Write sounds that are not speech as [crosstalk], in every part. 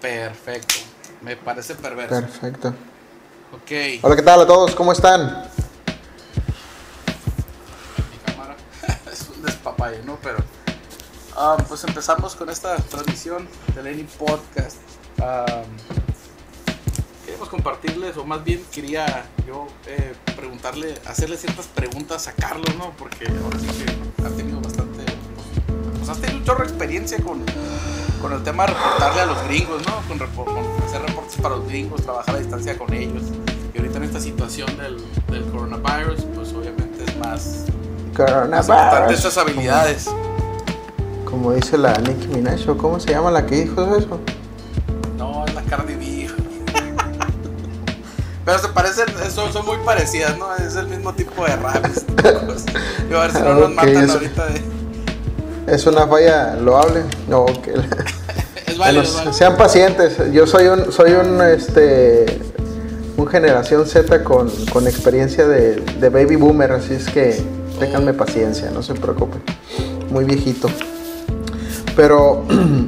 Perfecto. Me parece perverso. Perfecto. Ok. Hola, ¿qué tal a todos? ¿Cómo están? Mi cámara [laughs] es un despapalle, ¿no? Pero. ah, pues empezamos con esta transmisión de Lenny Podcast. Ah, queremos compartirles, o más bien quería yo eh, preguntarle, hacerle ciertas preguntas a Carlos, ¿no? Porque ahora sí que ha tenido bastante. Pues, pues has tenido un chorro de experiencia con, con el tema de reportarle a los gringos, ¿no? Con, hacer reportes para los gringos, trabajar a distancia con ellos. Y ahorita en esta situación del, del coronavirus, pues obviamente es más, más importante estas habilidades. Como dice la Nicki Minaj, ¿o ¿cómo se llama la que dijo eso? No, es la Cardi B. [laughs] Pero se parecen, son, son muy parecidas, ¿no? Es el mismo tipo de raps. [laughs] Y a ver si no nos matan eso- ahorita. De... Es una falla loable. No, que [laughs] válido. sean pacientes. Yo soy un, soy un, este, un generación Z con, con experiencia de, de baby boomer, así es que ténganme paciencia, no se preocupen. Muy viejito. Pero,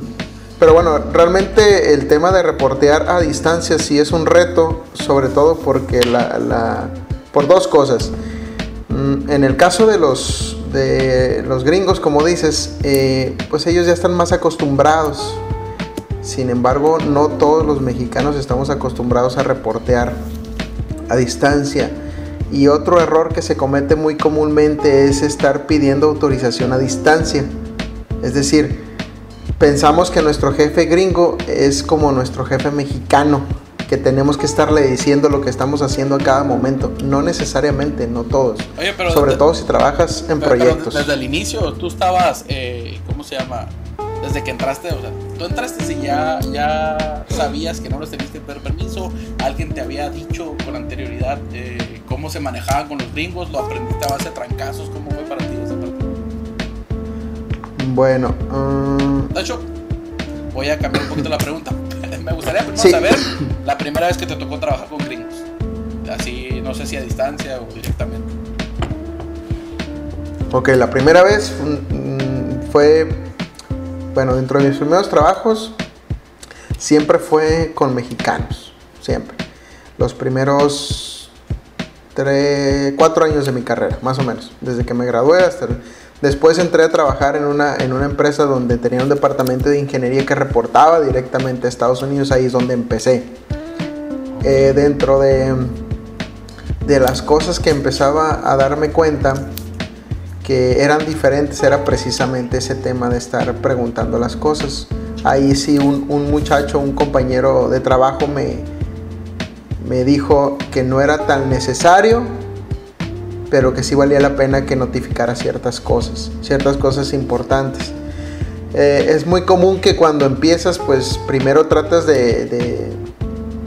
[clears throat] pero bueno, realmente el tema de reportear a distancia sí es un reto, sobre todo porque la, la- por dos cosas. Mm, En el caso de los, de los gringos, como dices, eh, pues ellos ya están más acostumbrados. Sin embargo, no todos los mexicanos estamos acostumbrados a reportear a distancia. Y otro error que se comete muy comúnmente es estar pidiendo autorización a distancia. Es decir, pensamos que nuestro jefe gringo es como nuestro jefe mexicano, que tenemos que estarle diciendo lo que estamos haciendo a cada momento. No necesariamente, no todos. Oye, pero Sobre de- todo si trabajas en pero- pero proyectos. desde el inicio, tú estabas, eh, ¿cómo se llama? Desde que entraste, o sea, tú entraste y ya, ya sabías que no les tenías que pedir permiso, alguien te había dicho con anterioridad eh, cómo se manejaban con los gringos, lo aprendiste a base de trancazos, ¿cómo fue para ti esa parte? Bueno, mm, De hecho, voy a cambiar un poquito la pregunta. [laughs] Me gustaría primero Sí. saber la primera vez que te tocó trabajar con gringos. Así, no sé si a distancia o directamente. Ok, la primera vez mm, fue, bueno, dentro de mis primeros trabajos, siempre fue con mexicanos, siempre. Los primeros tres, cuatro años de mi carrera, más o menos, desde que me gradué hasta... Después entré a trabajar en una, en una empresa donde tenía un departamento de ingeniería que reportaba directamente a Estados Unidos, ahí es donde empecé. Eh, dentro de, de las cosas que empezaba a darme cuenta, que eran diferentes era precisamente ese tema de estar preguntando las cosas. Ahí sí un, un muchacho, un compañero de trabajo me, me dijo que no era tan necesario, pero que sí valía la pena que notificara ciertas cosas, ciertas cosas importantes. Eh, es muy común que cuando empiezas, pues primero tratas de,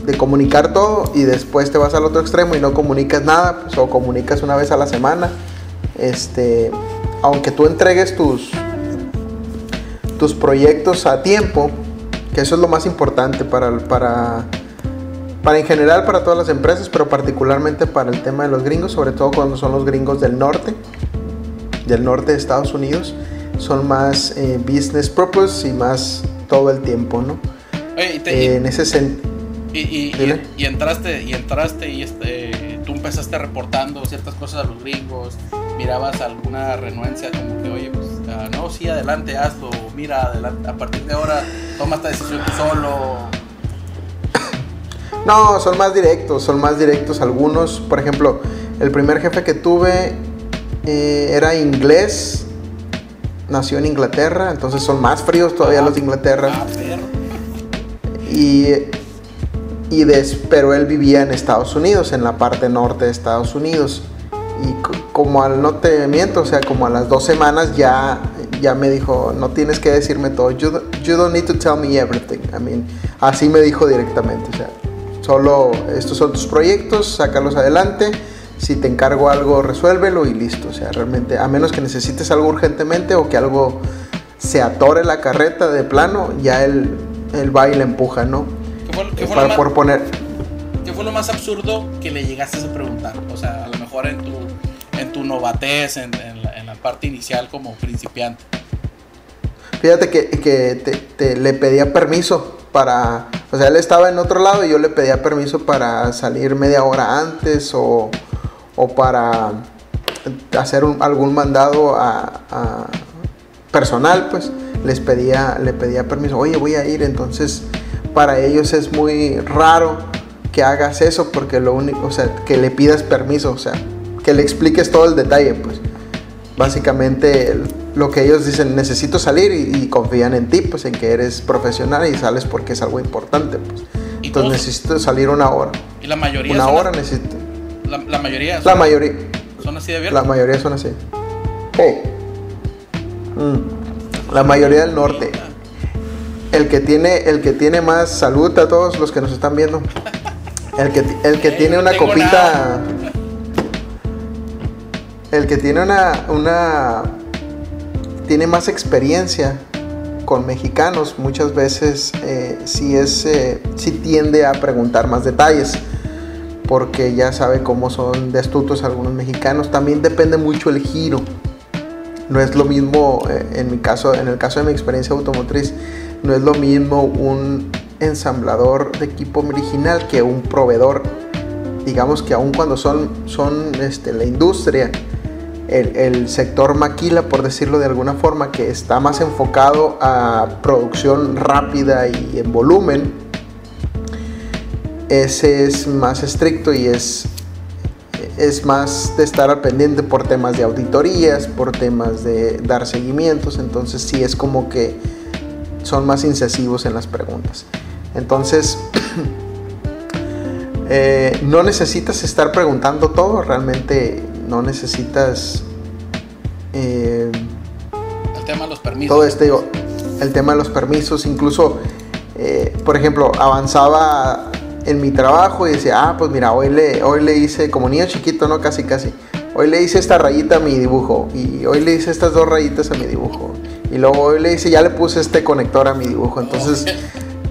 de- comunicar todo y después te vas al otro extremo y no comunicas nada, pues, o comunicas una vez a la semana. Este, aunque tú entregues tus, tus proyectos a tiempo, que eso es lo más importante para, para, para en general para todas las empresas, pero particularmente para el tema de los gringos, sobre todo cuando son los gringos del norte, del norte de Estados Unidos, son más eh, business purpose y más todo el tiempo, ¿no? Oye, y, te- Eh, en ese sentido. y, entraste, y entraste y este, empezaste reportando ciertas cosas a los gringos, mirabas alguna renuencia como que, oye, pues, ah, no, sí, adelante, hazlo, mira, adelante, a partir de ahora toma esta decisión tú solo. No, son más directos, son más directos algunos. Por ejemplo, el primer jefe que tuve eh, era inglés, nació en Inglaterra, entonces son más fríos todavía los de Inglaterra. Ah. Y, y pero él vivía en Estados Unidos, en la parte norte de Estados Unidos. Y co- como al no te miento, o sea, como a las dos semanas ya, ya me dijo, no tienes que decirme todo, you, you don't need to tell me everything. I mean, así me dijo directamente, o sea, solo estos son tus proyectos, sácalos adelante. Si te encargo algo, resuélvelo y listo. O sea, realmente, a menos que necesites algo urgentemente o que algo se atore la carreta de plano, ya él, él va y le empuja, ¿no? ¿Qué fue, qué fue Para lo por más, poner. qué fue lo más absurdo que le llegaste a preguntar? O sea, a lo mejor en tu, en tu novatez, en, en la, en la parte inicial como principiante. Fíjate que, que te, te- le pedía permiso para, o sea, él estaba en otro lado y yo le pedía permiso para salir media hora antes o, o para hacer un- algún mandado a, a personal, pues les pedía, le pedía permiso, oye, voy a ir, entonces para ellos es muy raro que hagas eso porque lo único, o sea, que le pidas permiso, o sea, que le expliques todo el detalle, pues básicamente lo que ellos dicen, necesito salir y, y confían en ti, pues en que eres profesional y sales porque es algo importante, pues. ¿Y Entonces necesito salir una hora, Y la mayoría una hora necesito. la, la mayoría La mayoría, son así de la abiertos. mayoría son así. Sí. Mm. La mayoría del norte. El que tiene, el que tiene más salud a todos los que nos están viendo. El que, el que tiene una copita. nada. El que tiene una, una. Tiene más experiencia con mexicanos. Muchas veces eh, sí es. eh, sí tiende a preguntar más detalles. Porque ya sabe cómo son de astutos algunos mexicanos. También depende mucho el giro. No es lo mismo, eh, en mi caso, en el caso de mi experiencia automotriz, no es lo mismo un ensamblador de equipo original que un proveedor. Digamos que aun cuando son, son este, la industria, el, el sector maquila, por decirlo de alguna forma, que está más enfocado a producción rápida y en volumen, ese es más estricto y es es más de estar al pendiente por temas de auditorías, por temas de dar seguimientos, entonces sí es como que son más incisivos en las preguntas. Entonces, [clears throat] eh, no necesitas estar preguntando todo, realmente no necesitas eh, El tema de los permisos. todo este, el tema de los permisos, incluso, eh, por ejemplo, avanzaba en mi trabajo y decía, ah, pues mira, hoy le, hoy le hice, como niño chiquito, ¿no? Casi, casi. Hoy le hice esta rayita a mi dibujo y hoy le hice estas dos rayitas a mi dibujo. Y luego hoy le hice, ya le puse este conector a mi dibujo. Entonces,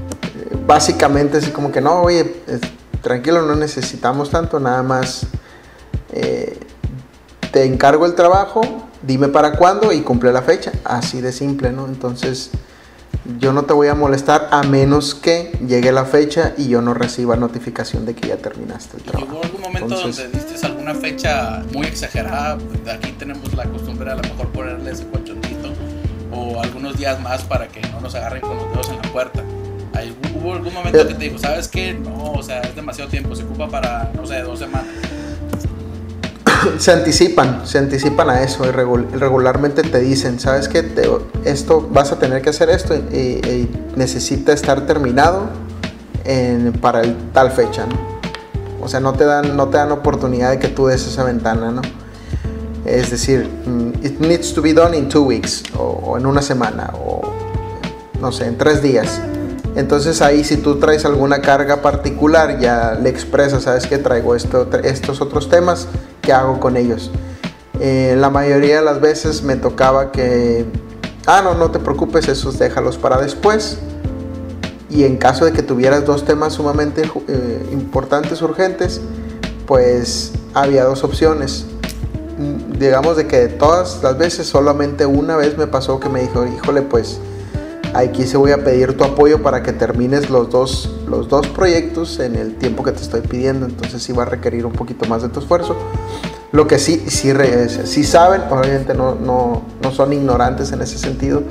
[laughs] básicamente así como que no, oye, eh, tranquilo, no necesitamos tanto, nada más eh, te encargo el trabajo, dime para cuándo y cumple la fecha. Así de simple, ¿no? Entonces, yo no te voy a molestar a menos que llegue la fecha y yo no reciba notificación de que ya terminaste el ¿Y trabajo. ¿Hubo algún momento Entonces- donde diste alguna fecha muy exagerada? Aquí tenemos la costumbre a lo mejor ponerle ese colchoncito o algunos días más para que no nos agarren con los dedos en la puerta. ¿Hay- ¿Hubo algún momento Eh. que te dijo, sabes qué? No, o sea, es demasiado tiempo, se ocupa para, no sé, dos semanas. se anticipan, se anticipan a eso y regu- regularmente te dicen, sabes que esto vas a tener que hacer esto y, y necesita estar terminado en- para el, tal fecha, ¿no? O sea, no te dan, no te dan oportunidad de que tú des esa ventana, ¿no? Es decir, mm, it needs to be done in two weeks o, o en una semana o no sé, en tres días. Entonces ahí si tú traes alguna carga particular ya le expresas, sabes que traigo esto, estos otros temas, ¿qué hago con ellos? Eh, la mayoría de las veces me tocaba que, ah, no, no te preocupes, esos déjalos para después. Y en caso de que tuvieras dos temas sumamente eh, importantes, urgentes, pues había dos opciones. Digamos de que de todas las veces, solamente una vez me pasó que me dijo, híjole, pues aquí se voy a pedir tu apoyo para que termines los dos, los dos proyectos en el tiempo que te estoy pidiendo. Entonces sí va a requerir un poquito más de tu esfuerzo. Lo que sí, sí, sí saben, obviamente no, no, no son ignorantes en ese sentido,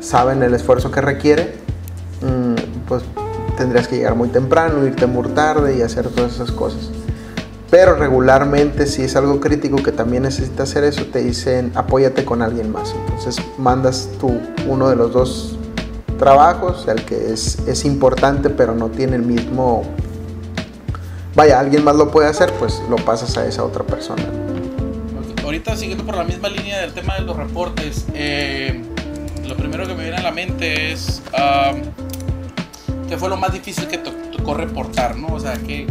saben el esfuerzo que requiere, mm, pues tendrías que llegar muy temprano, irte muy tarde y hacer todas esas cosas. Pero regularmente si es algo crítico que también necesitas hacer eso, te dicen apóyate con alguien más. Entonces mandas tú uno de los dos trabajos, el que es, es importante pero no tiene el mismo... Vaya, alguien más lo puede hacer, pues lo pasas a esa otra persona. Ahorita siguiendo por la misma línea del tema de los reportes, eh, lo primero que me viene a la mente es um, qué fue lo más difícil que to- tocó reportar, ¿no? O sea, tú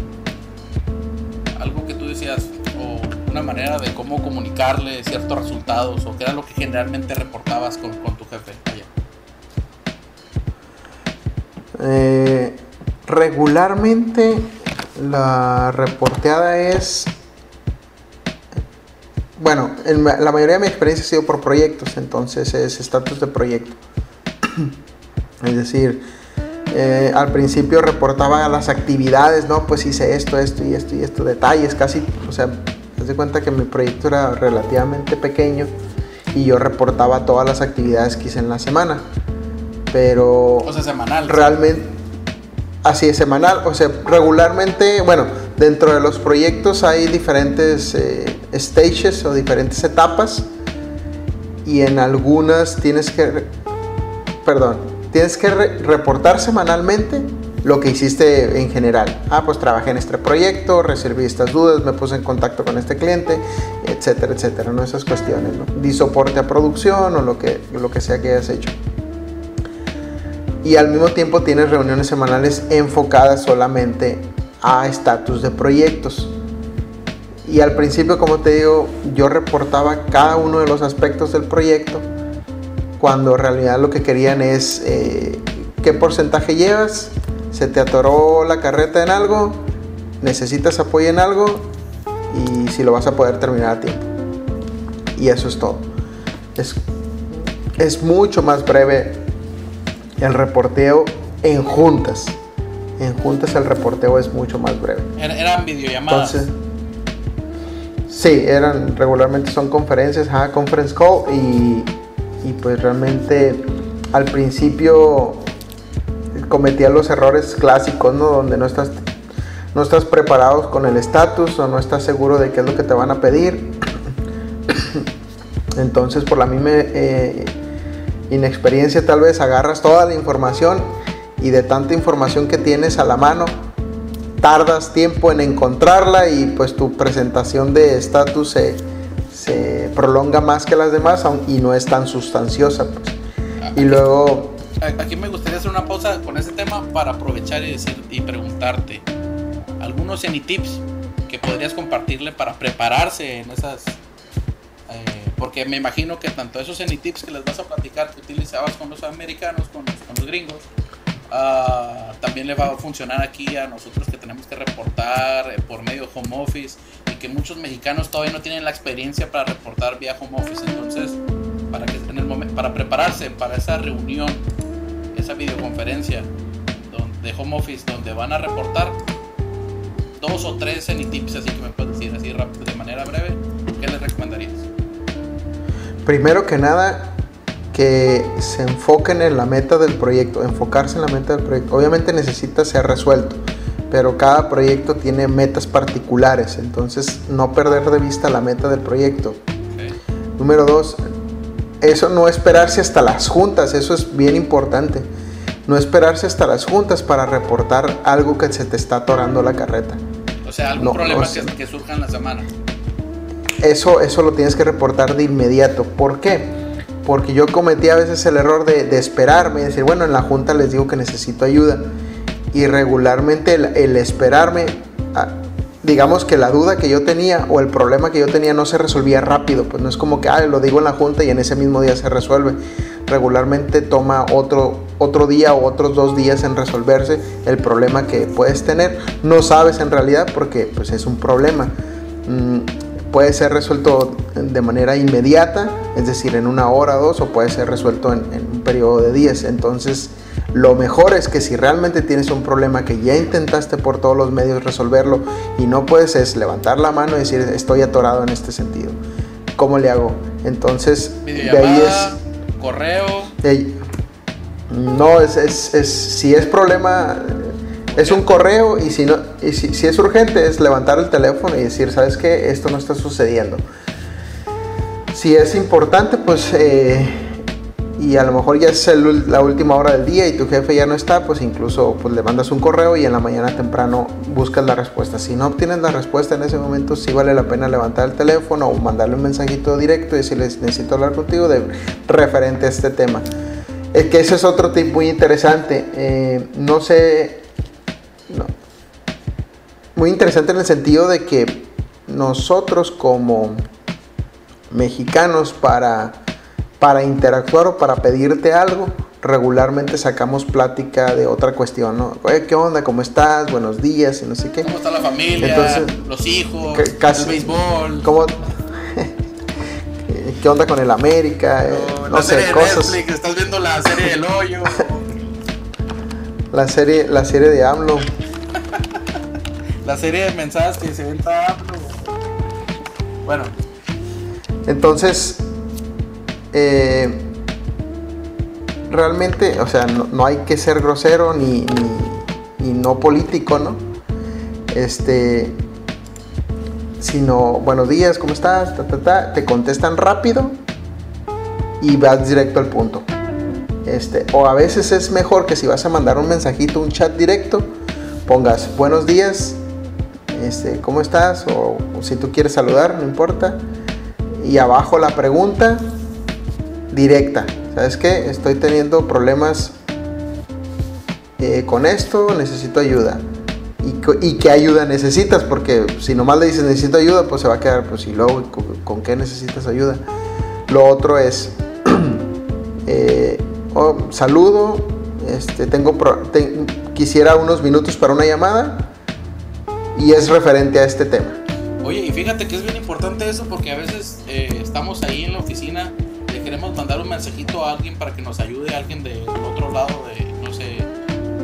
o una manera de cómo comunicarle ciertos resultados o qué era lo que generalmente reportabas con, tu jefe allá. Eh, regularmente la reporteada es... Bueno, en la mayoría de mi experiencia ha sido por proyectos, entonces es estatus de proyecto. [clears throat] es decir, Eh, al principio reportaba las actividades, ¿no? Pues hice esto, esto y esto y esto, detalles, casi, o sea, haz de cuenta que mi proyecto era relativamente pequeño y yo reportaba todas las actividades que hice en la semana. Pero... O sea, semanal. Realmente... Así es, semanal. O sea, regularmente, bueno, dentro de los proyectos hay diferentes eh, stages o diferentes etapas y en algunas tienes que, perdón, tienes que reportar semanalmente lo que hiciste en general. Ah, pues trabajé en este proyecto, resolví estas dudas, me puse en contacto con este cliente, etcétera, etcétera, ¿no? Esas cuestiones, ¿no? Di soporte a producción o lo que, lo que sea que hayas hecho. Y al mismo tiempo tienes reuniones semanales enfocadas solamente a estatus de proyectos. Y al principio, como te digo, yo reportaba cada uno de los aspectos del proyecto, cuando en realidad lo que querían es eh, qué porcentaje llevas, se te atoró la carreta en algo, necesitas apoyo en algo y si lo vas a poder terminar a tiempo. Y eso es todo. Es, es mucho más breve el reporteo en juntas. En juntas el reporteo es mucho más breve. Eran videollamadas. Entonces, sí, eran regularmente son conferencias, conference call y, y pues realmente al principio cometía los errores clásicos, ¿no? Donde no estás, no estás preparado con el estatus o no estás seguro de qué es lo que te van a pedir. [coughs] Entonces, por la misma eh, inexperiencia, tal vez agarras toda la información y de tanta información que tienes a la mano, tardas tiempo en encontrarla y pues tu presentación de estatus se, se, prolonga más que las demás y no es tan sustanciosa. Pues. Y luego aquí me gustaría hacer una pausa con ese tema para aprovechar y decir y preguntarte algunos tips que podrías compartirle para prepararse en esas eh, porque me imagino que tanto esos tips que les vas a platicar que utilizabas con los americanos, con los, gringos, ah, también le va a funcionar aquí a nosotros que tenemos que reportar eh, por medio home office que muchos mexicanos todavía no tienen la experiencia para reportar vía home office. Entonces, para, que en el momento, para prepararse para esa reunión esa videoconferencia de home office donde van a reportar dos o tres tips así que me puedes decir así de manera breve, ¿qué les recomendarías? Primero que nada, que se enfoquen en la meta del proyecto, enfocarse en la meta del proyecto. Obviamente necesita ser resuelto, pero cada proyecto tiene metas particulares, entonces no perder de vista la meta del proyecto. Número dos, eso no esperarse hasta las juntas, eso es bien importante. No esperarse hasta las juntas para reportar algo que se te está atorando la carreta. O sea, algún problema que, surja en la semana. Eso, eso lo tienes que reportar de inmediato. ¿Por qué? Porque yo cometí a veces el error de, esperarme y decir, bueno, en la junta les digo que necesito ayuda. Y regularmente el, esperarme digamos que la duda que yo tenía o el problema que yo tenía no se resolvía rápido, pues no es como que ah, lo digo en la junta y en ese mismo día se resuelve. Regularmente toma otro, otro día o otros dos días en resolverse el problema que puedes tener. No sabes en realidad porque pues es un problema. Mm, puede ser resuelto de manera inmediata, es decir, en una hora o dos, o puede ser resuelto en, en un periodo de días. Entonces, lo mejor es que si realmente tienes un problema que ya intentaste por todos los medios resolverlo y no puedes es levantar la mano y decir estoy atorado en este sentido. ¿Cómo le hago? Entonces, de ahí es... Correo. no, es, es, si es problema, es un correo y si, no, y si, es urgente es levantar el teléfono y decir, ¿sabes qué? Esto no está sucediendo. Si es importante, pues... Eh, y a lo mejor ya es la última hora del día y tu jefe ya no está, pues incluso pues le mandas un correo y en la mañana temprano buscas la respuesta. Si no obtienes la respuesta en ese momento, sí vale la pena levantar el teléfono o mandarle un mensajito directo y decirles necesito hablar contigo de referente a este tema. Es que ese es otro tip muy interesante. Eh, no sé, muy interesante en el sentido de que nosotros como mexicanos para para interactuar o para pedirte algo, regularmente sacamos plática de otra cuestión, ¿no? Oye, ¿qué onda? ¿Cómo estás? Buenos días y no sé qué. ¿Cómo está la familia? los hijos, el béisbol. ¿Cómo? [laughs] ¿Qué onda con el América? Eh, no, sé, cosas. Netflix, estás viendo la serie del hoyo. La serie, la serie de AMLO. [laughs] la serie de mensajes que se venta AMLO. Bueno. Entonces, eh, realmente, o sea, no, hay que ser grosero ni, ni, no político, ¿no? Este, sino, buenos días, ¿cómo estás? te contestan rápido y vas directo al punto. Este, o a veces es mejor que si vas a mandar un mensajito, un chat directo, pongas buenos días, este, ¿cómo estás? O, si tú quieres saludar, no importa. Y abajo la pregunta directa. ¿Sabes qué? Estoy teniendo problemas eh, con esto, necesito ayuda. ¿Y, qué ayuda necesitas? Porque si nomás le dices necesito ayuda, pues se va a quedar, pues y luego, ¿con, qué necesitas ayuda? Lo otro es, [clears throat] eh, oh, saludo, este, tengo quisiera unos minutos para una llamada y es referente a este tema. Oye, y fíjate que es bien importante eso porque a veces eh, estamos ahí en la oficina y queremos mandar un mensajito a alguien para que nos ayude, a alguien del otro lado de, no sé,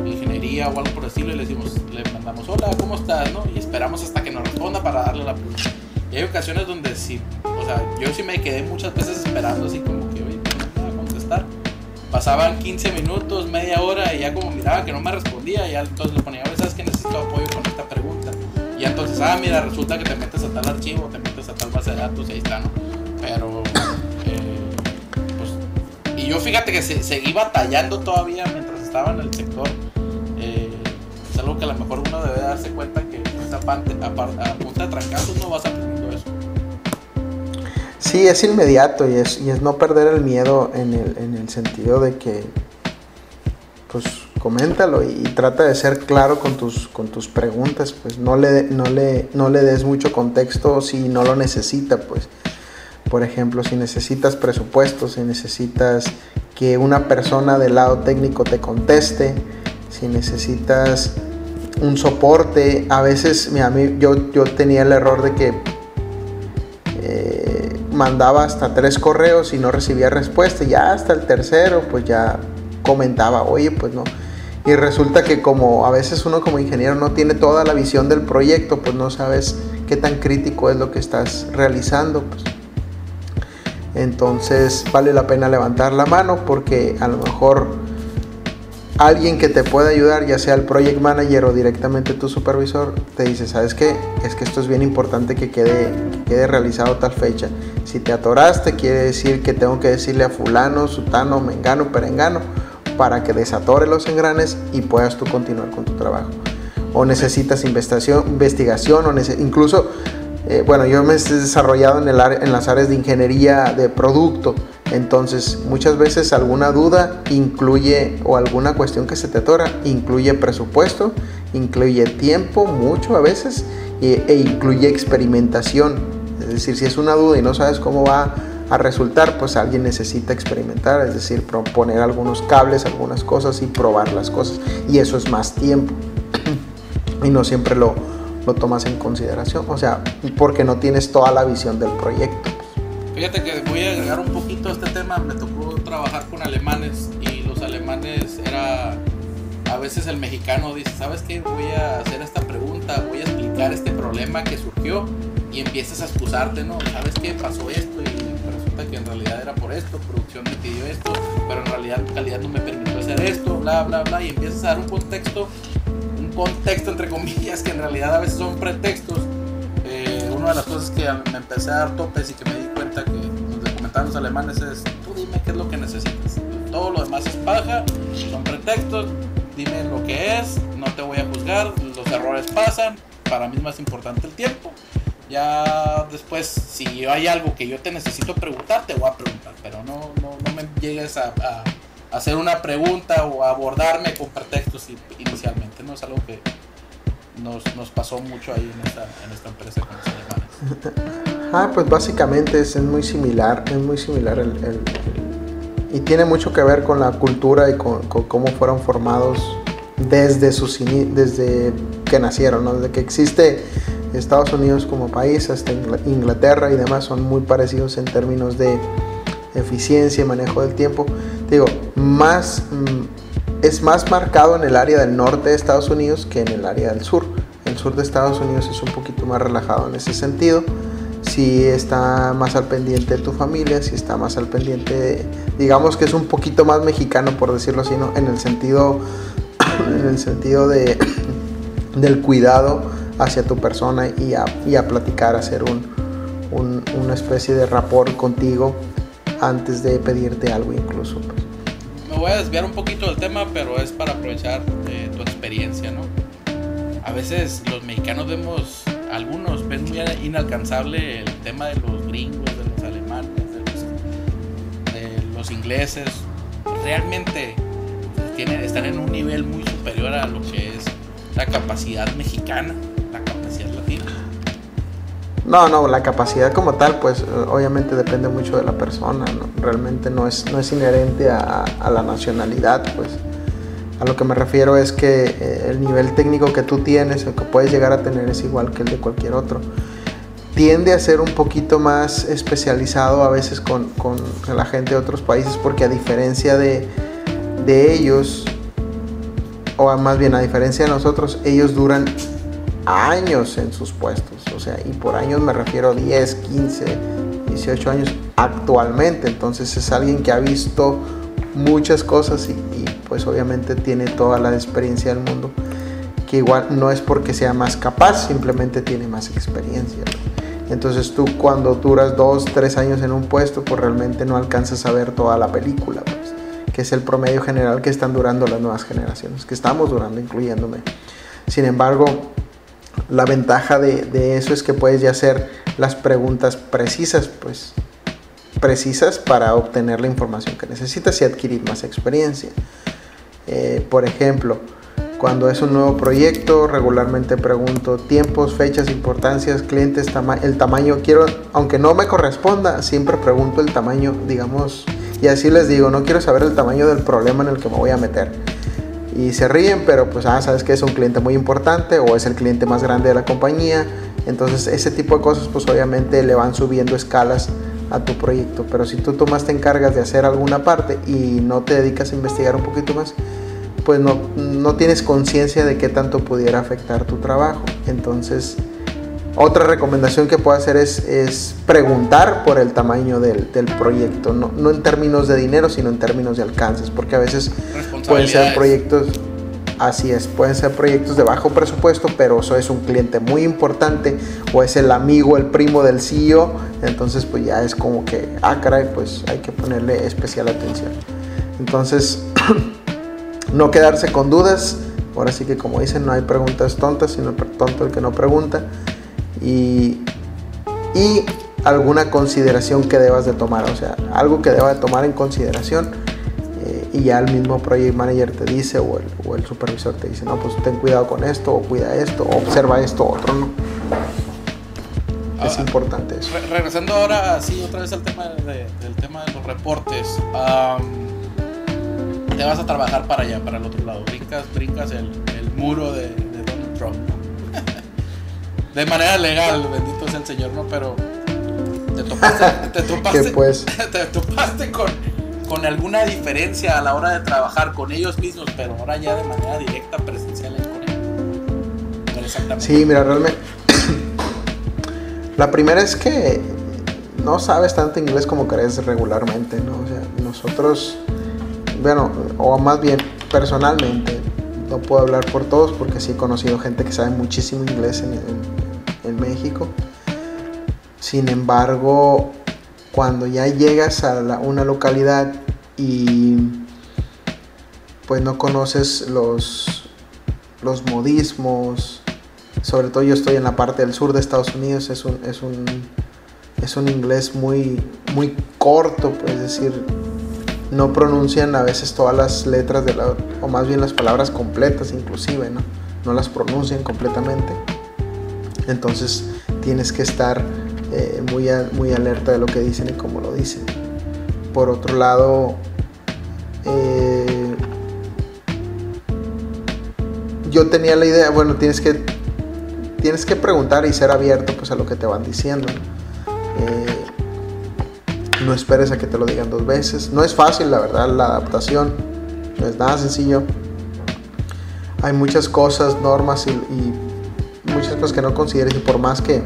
ingeniería o algo por el estilo y le decimos, le mandamos, hola, ¿cómo estás? ¿no? Y esperamos hasta que nos responda para darle la pregunta. Y hay ocasiones donde sí, o sea, yo sí me quedé muchas veces esperando así como que, oye, me a contestar. Pasaban 15 minutos, media hora y ya como miraba que no me respondía, y ya entonces le ponía, ¿sabes que necesito apoyo con esta pregunta? Y entonces, ah, mira, resulta que te metes a tal archivo, te metes a tal base de datos y ahí está, ¿no? Pero, yo fíjate que se, seguí batallando todavía mientras estaba en el sector. Eh, es algo que a lo mejor uno debe darse cuenta que esa parte, a, a punta de trancazos no vas aprendiendo eso. Sí, es inmediato y es, y es no perder el miedo en el, en el sentido de que, pues, coméntalo y, trata de ser claro con tus, con tus preguntas, pues no le, no, le, no le des mucho contexto si no lo necesita, pues. Por ejemplo, si necesitas presupuesto, si necesitas que una persona del lado técnico te conteste, si necesitas un soporte, a veces mi yo, yo tenía el error de que mandaba hasta tres correos y no recibía respuesta. Y ya hasta el tercero, pues ya comentaba, oye, pues no. Y resulta que como a veces uno como ingeniero no tiene toda la visión del proyecto, pues no sabes qué tan crítico es lo que estás realizando. Pues. Entonces vale la pena levantar la mano porque a lo mejor alguien que te pueda ayudar, ya sea el project manager o directamente tu supervisor, te dice, ¿sabes qué? Es que esto es bien importante que quede, quede realizado tal fecha. Si te atoraste, quiere decir que tengo que decirle a fulano, sutano, mengano, perengano, para que desatore los engranes y puedas tú continuar con tu trabajo. O necesitas investigación, investigación o incluso, eh, bueno, yo me he desarrollado en, el en las áreas de ingeniería de producto entonces, muchas veces alguna duda incluye o alguna cuestión que se te atora, incluye presupuesto, incluye tiempo, mucho a veces, e, e, incluye experimentación. Es decir, si es una duda y no sabes cómo va a resultar, pues alguien necesita experimentar, es decir, proponer algunos cables, algunas cosas y probar las cosas. Y eso es más tiempo. [clears throat] y no siempre lo, lo tomas en consideración, o sea, porque no tienes toda la visión del proyecto. Fíjate que voy a agregar un poquito a este tema. Me tocó trabajar con alemanes y los alemanes era. A veces el mexicano dice: ¿Sabes qué? Voy a hacer esta pregunta, voy a explicar este problema que surgió y empiezas a excusarte, ¿no? ¿Sabes qué? Pasó esto y resulta que en realidad era por esto, producción me pidió esto, pero en realidad calidad no me permitió hacer esto, bla, bla, bla, y empiezas a dar un contexto, contexto entre comillas que en realidad a veces son pretextos. Eh, una de las cosas que me empecé a dar topes y que me que nos comentaban los alemanes es, tú dime qué es lo que necesitas. Todo lo demás es paja, son pretextos, dime lo que es, no te voy a juzgar, los errores pasan, para mí es más importante el tiempo. Ya después, si hay algo que yo te necesito preguntar, te voy a preguntar, pero no, no, no me llegues a, hacer una pregunta o abordarme con pretextos inicialmente, no es algo que nos, nos pasó mucho ahí en esta, en esta empresa con los alemanes. Ah, pues básicamente es, muy similar, es muy similar el, y tiene mucho que ver con la cultura y con, cómo fueron formados desde sus desde que nacieron, desde que existe Estados Unidos como país hasta Inglaterra y demás son muy parecidos en términos de eficiencia y manejo del tiempo. Digo, más mm, es más marcado en el área del norte de Estados Unidos que en el área del sur. El sur de Estados Unidos es un poquito más relajado en ese sentido. Si está más al pendiente de tu familia, si está más al pendiente, digamos que es un poquito más mexicano por decirlo así, ¿no? en el sentido, [coughs] en el sentido de, [coughs] del cuidado hacia tu persona y a, y a platicar, hacer un, una especie de rapport contigo antes de pedirte algo incluso. Me voy a desviar un poquito del tema, pero es para aprovechar eh, tu experiencia, ¿no? A veces los mexicanos vemos, algunos ven muy inalcanzable el tema de los gringos, de los alemanes, de los, ingleses. Realmente tienen, están en un nivel muy superior a lo que es la capacidad mexicana. No, no, la capacidad como tal, pues obviamente depende mucho de la persona, realmente no es, no es inherente a, la nacionalidad, pues a lo que me refiero es que eh, el nivel técnico que tú tienes o que puedes llegar a tener es igual que el de cualquier otro. Tiende a ser un poquito más especializado a veces con, con la gente de otros países porque a diferencia de, de ellos, o más bien a diferencia de nosotros, ellos duran años en sus puestos. O sea, y por años me refiero a 10, 15, 18 años actualmente. Entonces es alguien que ha visto muchas cosas y, pues obviamente tiene toda la experiencia del mundo. Que igual no es porque sea más capaz, simplemente tiene más experiencia. Entonces tú cuando duras 2, 3 años en un puesto, pues realmente no alcanzas a ver toda la película. Pues, que es el promedio general que están durando las nuevas generaciones, que estamos durando, incluyéndome. Sin embargo, la ventaja de, eso es que puedes ya hacer las preguntas precisas, pues precisas para obtener la información que necesitas y adquirir más experiencia. Eh, por ejemplo, cuando es un nuevo proyecto, regularmente pregunto tiempos, fechas, importancias, clientes, el tamaño. Quiero, aunque no me corresponda, siempre pregunto el tamaño, digamos, y así les digo, no quiero saber el tamaño del problema en el que me voy a meter y se ríen, pero pues ah, sabes que es un cliente muy importante o es el cliente más grande de la compañía. Entonces ese tipo de cosas pues obviamente le van subiendo escalas a tu proyecto. Pero si tú tomas te encargas de hacer alguna parte y no te dedicas a investigar un poquito más, pues no, no tienes conciencia de qué tanto pudiera afectar tu trabajo. Entonces otra recomendación que puedo hacer es, es preguntar por el tamaño del, del proyecto, no, no, en términos de dinero, sino en términos de alcances, porque a veces pueden ser proyectos, así es, pueden ser proyectos de bajo presupuesto, pero eso es un cliente muy importante o es el amigo, el primo del CEO, entonces pues ya es como que, ah, caray, pues hay que ponerle especial atención. Entonces, [clears throat] no quedarse con dudas, ahora sí que como dicen, no hay preguntas tontas, sino tonto el que no pregunta y, alguna consideración que debas de tomar, o sea, algo que debas de tomar en consideración eh, y ya el mismo project manager te dice o el, supervisor te dice, no, pues ten cuidado con esto o cuida esto o observa esto otro, ¿no? es importante eso. regresando ahora, sí, otra vez al tema de, del tema de los reportes. te vas a trabajar para allá, para el otro lado. Brincas, brincas el, muro de, de Donald Trump de manera legal, bendito sea el Señor, ¿no? Pero te topaste, te [laughs] topaste, pues? [laughs] te topaste con, con alguna diferencia a la hora de trabajar con ellos mismos, pero ahora ya de manera directa, presencial con ellos. Exactamente. Sí, mira, realmente. [coughs] La primera es que no sabes tanto inglés como crees regularmente, ¿no? O sea, nosotros, bueno, o más bien personalmente, no puedo hablar por todos porque sí he conocido gente que sabe muchísimo inglés en, en México. Sin embargo, cuando ya llegas a una localidad y pues no conoces los, los modismos, sobre todo yo estoy en la parte del sur de Estados Unidos, es un, es un, es un inglés muy, muy corto, pues, es decir, no pronuncian a veces todas las letras de la, o más bien las palabras completas inclusive, ¿no? No las pronuncian completamente. Entonces tienes que estar eh, muy, muy alerta de lo que dicen y cómo lo dicen. Por otro lado, eh, yo tenía la idea, bueno, tienes que, tienes que preguntar y ser abierto pues, a lo que te van diciendo. Eh, no esperes a que te lo digan dos veces. No es fácil, la verdad, la adaptación. no es nada sencillo. Hay muchas cosas, normas y, y muchas cosas que no consideres y por más que...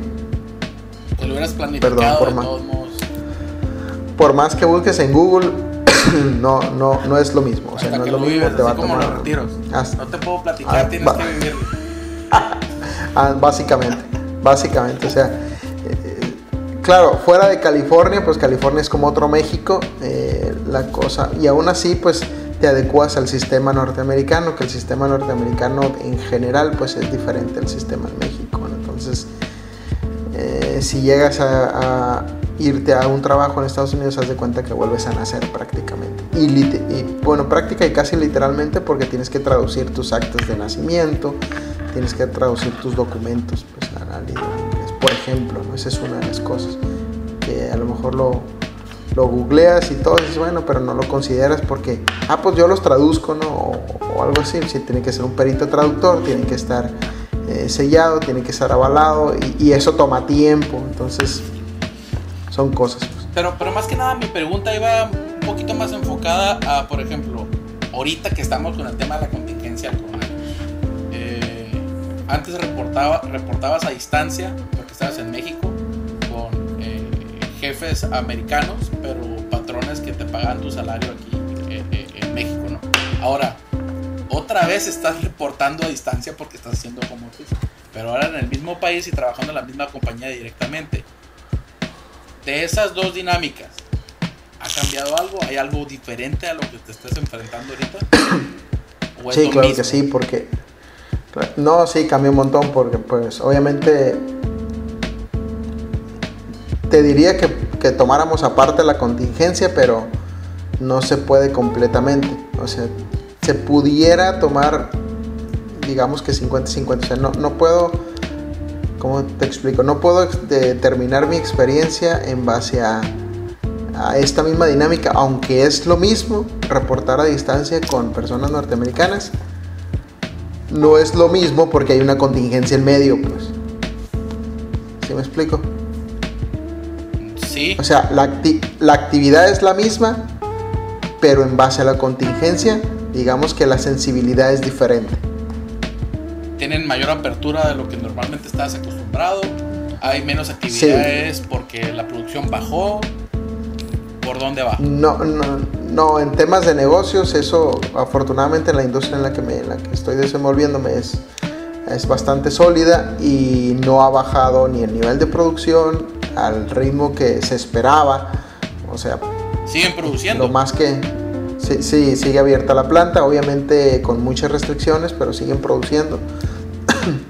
Te lo hubieras planificado Perdón, por de ma- todos modos. Por más que busques en Google, [clears throat] no, no, no es lo mismo. O sea, Hasta no es lo lo mismo, vives, te va a tomar... los retiros. Hasta- No te puedo platicar, Ah, tienes va. que vivirlo. [laughs] Ah, básicamente, básicamente, o sea, eh, claro, fuera de California, pues California es como otro México, eh, la cosa, y aún así, pues te adecuas al sistema norteamericano, que el sistema norteamericano en general, pues es diferente al sistema en México, entonces, eh, si llegas a, irte a un trabajo en Estados Unidos, haz de cuenta que vuelves a nacer prácticamente, y, y, bueno, práctica y casi literalmente, porque tienes que traducir tus actas de nacimiento, tienes que traducir tus documentos pues, al idioma inglés. Por ejemplo, ¿no? esa es una de las cosas que a lo mejor lo, lo googleas y todo, y dices, bueno, pero no lo consideras porque, ah, pues yo los traduzco, ¿no? O, algo así, si tiene que ser un perito traductor, tiene que estar eh, sellado, tiene que estar avalado y, eso toma tiempo, entonces son cosas. pues. Pero, pero más que nada mi pregunta iba un poquito más enfocada a, por ejemplo, ahorita que estamos con el tema de la contingencia. Eh, antes reportaba, reportabas a distancia, porque estabas en México, jefes americanos, pero patrones que te pagan tu salario aquí eh, eh, en México, ¿no? Ahora, otra vez estás reportando a distancia porque estás haciendo home office, pero ahora en el mismo país y trabajando en la misma compañía directamente de esas dos dinámicas, ¿ha cambiado algo? ¿Hay algo diferente a lo que te estás enfrentando ahorita? ¿O es Sí, claro mismo? que sí, porque... No, sí, cambió un montón porque pues obviamente te diría que, que tomáramos aparte la contingencia, pero no se puede completamente. O sea, se pudiera tomar, digamos que 50-50. O sea, no, no puedo, ¿cómo te explico? No puedo determinar mi experiencia en base a, a esta misma dinámica, aunque es lo mismo reportar a distancia con personas norteamericanas. No es lo mismo porque hay una contingencia en medio, pues. ¿Sí me explico? Sí, O sea, la, acti- la actividad es la misma, pero en base a la contingencia, digamos que la sensibilidad es diferente. tienen mayor apertura de lo que normalmente estás acostumbrado. Hay menos actividades porque la producción bajó. ¿Por dónde va? No, no, no, en temas de negocios, eso afortunadamente en la industria en la que, me, en la que estoy desenvolviéndome es, es bastante sólida y no ha bajado ni el nivel de producción al ritmo que se esperaba. O sea, Siguen produciendo. Lo más que sí, sí, sigue abierta la planta, obviamente con muchas restricciones, pero siguen produciendo. [coughs]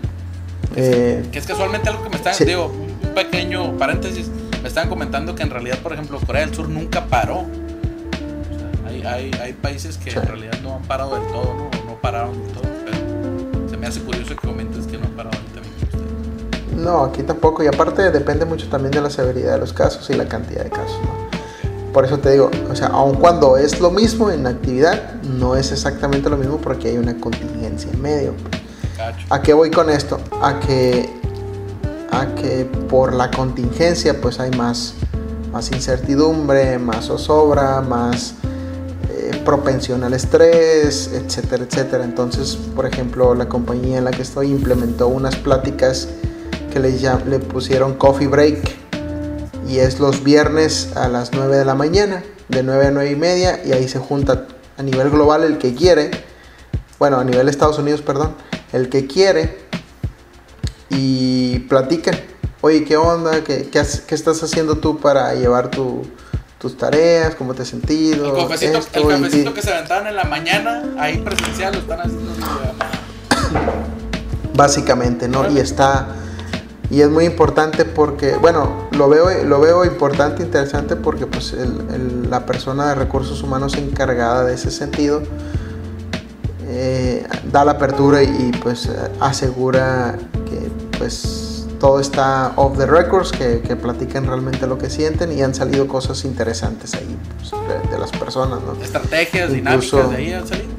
Eh, Que es casualmente algo que me están, Sí. digo, un pequeño paréntesis, me estaban comentando que en realidad, por ejemplo, Corea del Sur nunca paró. O sea, hay, hay, hay países que Sí. en realidad no han parado del todo, ¿no? O no pararon del todo, pero se me hace curioso que comentes que no han parado. No, aquí tampoco, y aparte depende mucho también de la severidad de los casos y la cantidad de casos. ¿no? Por eso te digo, o sea, aun cuando es lo mismo en actividad, no es exactamente lo mismo porque hay una contingencia en medio. ¿A qué voy con esto? A que, a que por la contingencia pues hay más, más incertidumbre, más zozobra, más eh, propensión al estrés, etcétera, etcétera. Entonces, por ejemplo, la compañía en la que estoy implementó unas pláticas que le, llam- le pusieron coffee break y es los viernes a las 9 de la mañana, de 9 a 9 y media, y ahí se junta a nivel global el que quiere, bueno, a nivel Estados Unidos, perdón, el que quiere y platican. Oye, ¿qué onda? ¿Qué, qué, has- qué estás haciendo tú para llevar tu- tus tareas? ¿Cómo te has sentido? El cafecito, Esto, el y- cafecito que se aventaban en la mañana, ahí presencial, lo están haciendo. [coughs] Básicamente, ¿no? Y está... Y es muy importante porque, bueno, lo veo, lo veo importante, interesante porque pues el- el- la persona de recursos humanos encargada de ese sentido eh, da la apertura y, y, pues asegura que pues todo está off the records, que, que platican realmente lo que sienten y han salido cosas interesantes ahí pues, de, de las personas, ¿no? Estrategias, Incluso- dinámicas de ahí han salido.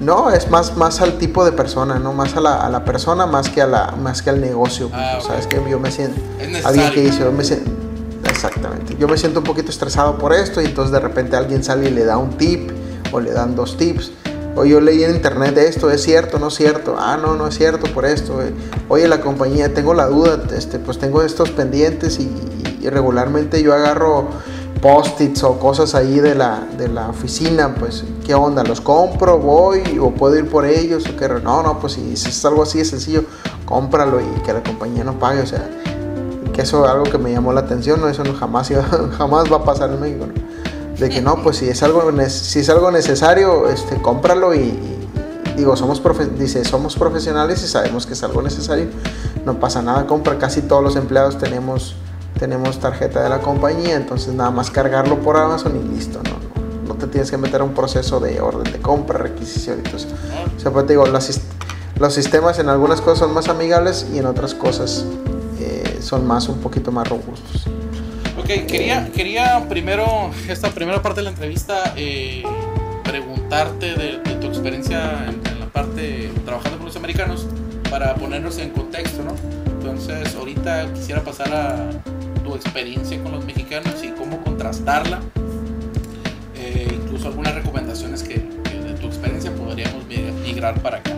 No, es más, más al tipo de persona, ¿no? Más a la, a la persona más que, a la, más que al negocio. pues, Ah, o sea, ok. es que yo me siento... Es Alguien que dice, yo me siento... Exactamente. Yo me siento un poquito estresado por esto y entonces de repente alguien sale y le da un tip o le dan dos tips. O yo leí en internet esto, ¿es cierto? ¿No es cierto? Ah, no, no es cierto por esto. eh. Oye, la compañía, tengo la duda, este, pues tengo estos pendientes y, y regularmente yo agarro post-its o cosas ahí de la, de la oficina, pues, ¿qué onda? ¿Los compro? ¿Voy? ¿O puedo ir por ellos? ¿O qué? No, no, pues si es algo así de sencillo, cómpralo y que la compañía no pague, o sea, que eso es algo que me llamó la atención, ¿no? Eso no jamás, iba- [laughs] jamás va a pasar en México, ¿no? De que no, pues si es algo, si es algo necesario, este, cómpralo y, y- digo, somos, profe- dice, somos profesionales y sabemos que es algo necesario, no pasa nada, compra, casi todos los empleados tenemos, tenemos tarjeta de la compañía, entonces nada más cargarlo por Amazon y listo, ¿no? No, no te tienes que meter a un proceso de orden de compra, requisición eso. O sea, pues te digo, sis- los sistemas en algunas cosas son más amigables y en otras cosas eh, son más, un poquito más robustos. Ok, quería, quería primero, esta primera parte de la entrevista, eh, preguntarte de, de tu experiencia en, en la parte trabajando con los americanos para ponernos en contexto, ¿no? Entonces, ahorita quisiera pasar a tu experiencia con los mexicanos y cómo contrastarla. Eh, incluso algunas recomendaciones que, que de tu experiencia podríamos mi- migrar para acá.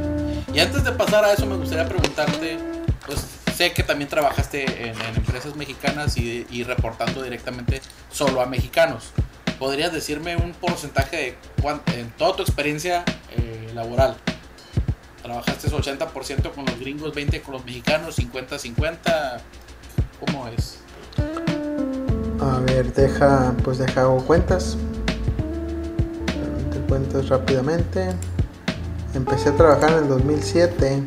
Y antes de pasar a eso, me gustaría preguntarte, pues sé que también trabajaste en, empresas mexicanas y, reportando directamente solo a mexicanos. ¿Podrías decirme un porcentaje de cuán- en toda tu experiencia eh, laboral? ¿Trabajaste 80% con los gringos, 20% con los mexicanos, 50-50? ¿Cómo es? A ver, deja, pues deja hago cuentas. Te cuentas rápidamente. Empecé a trabajar en el 2007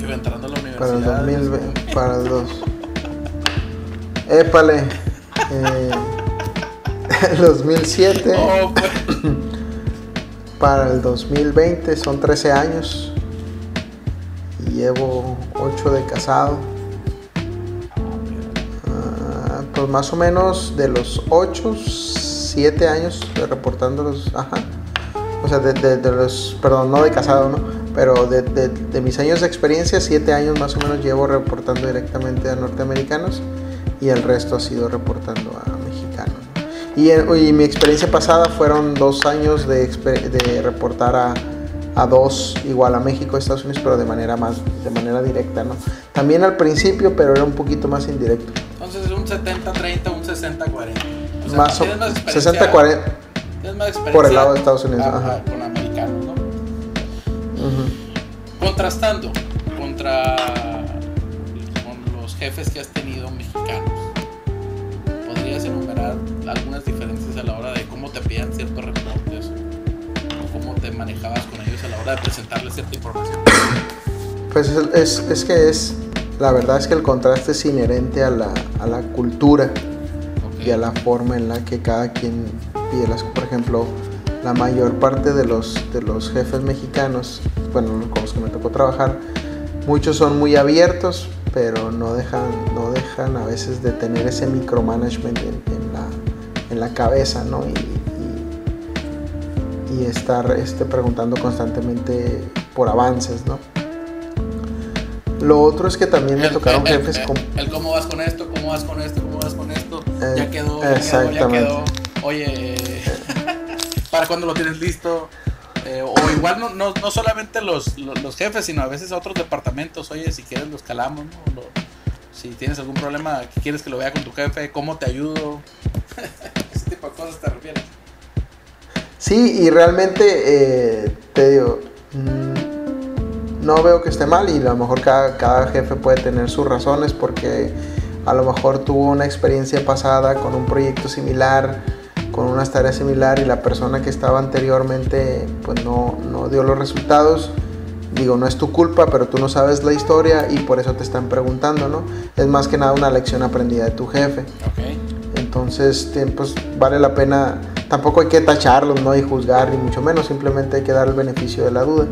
Iba entrando a la para el universidad. 2020, para el 2. Épale. Eh, el 2007 Oh, pues. [coughs] para el 2020 son 13 años. Y llevo 8 de casado. Pues más o menos de los 8, 7 años de reportando los. Ajá. O sea, de, de- de los. Perdón, no de casado, ¿no? Pero de, de- mis años de experiencia, 7 años más o menos llevo reportando directamente a norteamericanos. Y el resto ha sido reportando a mexicanos. ¿no? Y, en- y mi experiencia pasada fueron dos años de, de reportar a, a dos, igual a México, Estados Unidos, pero de manera más, de manera directa, ¿no? También al principio, pero era un poquito más indirecto. Entonces es un 70-30, un 60-40. O sea, más o tienes más experiencia- 60, 40. tienes más experiencia por el lado de Estados Unidos, ajá, ajá. con americanos, ¿no? ujú. Contrastando contra con los jefes que has tenido mexicanos, ¿podrías enumerar algunas diferencias a la hora de cómo te pedían ciertos reportes o cómo te manejabas con ellos a la hora de presentarles cierta información? Pues es, es- es que es, la verdad es que el contraste es inherente a la, a la cultura y a la forma en la que cada quien pide las Por ejemplo, la mayor parte de los, de los jefes mexicanos, bueno, con los que me tocó trabajar, muchos son muy abiertos, pero no dejan, no dejan a veces de tener ese micromanagement en, en la, en la cabeza, ¿no? Y, y- y estar este, preguntando constantemente por avances, ¿no? Lo otro es que también me El- tocaron el- jefes el- con... el cómo vas con esto, cómo vas con esto, cómo vas con esto, Eh, ya quedó, ya quedó, ya exactamente. quedó. Oye, eh, [laughs] ¿para cuándo lo tienes listo? Eh, o igual no, no, no solamente los, los, los jefes, sino a veces otros departamentos. Oye, si quieres lo escalamos, ¿no? Lo- si tienes algún problema que quieres que lo vea con tu jefe, ¿cómo te ayudo? [laughs] Ese tipo de cosas te refieres. Sí, y realmente eh, te digo, no veo que esté mal y a lo mejor cada, cada jefe puede tener sus razones porque a lo mejor tuvo una experiencia pasada con un proyecto similar, con unas tareas similar y la persona que estaba anteriormente pues no, no dio los resultados. Digo, no es tu culpa, pero tú no sabes la historia y por eso te están preguntando, ¿no? Es más que nada una lección aprendida de tu jefe. Ok. Entonces, te- pues vale la pena, tampoco hay que tacharlos, ¿no? Y juzgar, ni mucho menos, simplemente hay que dar el beneficio de la duda.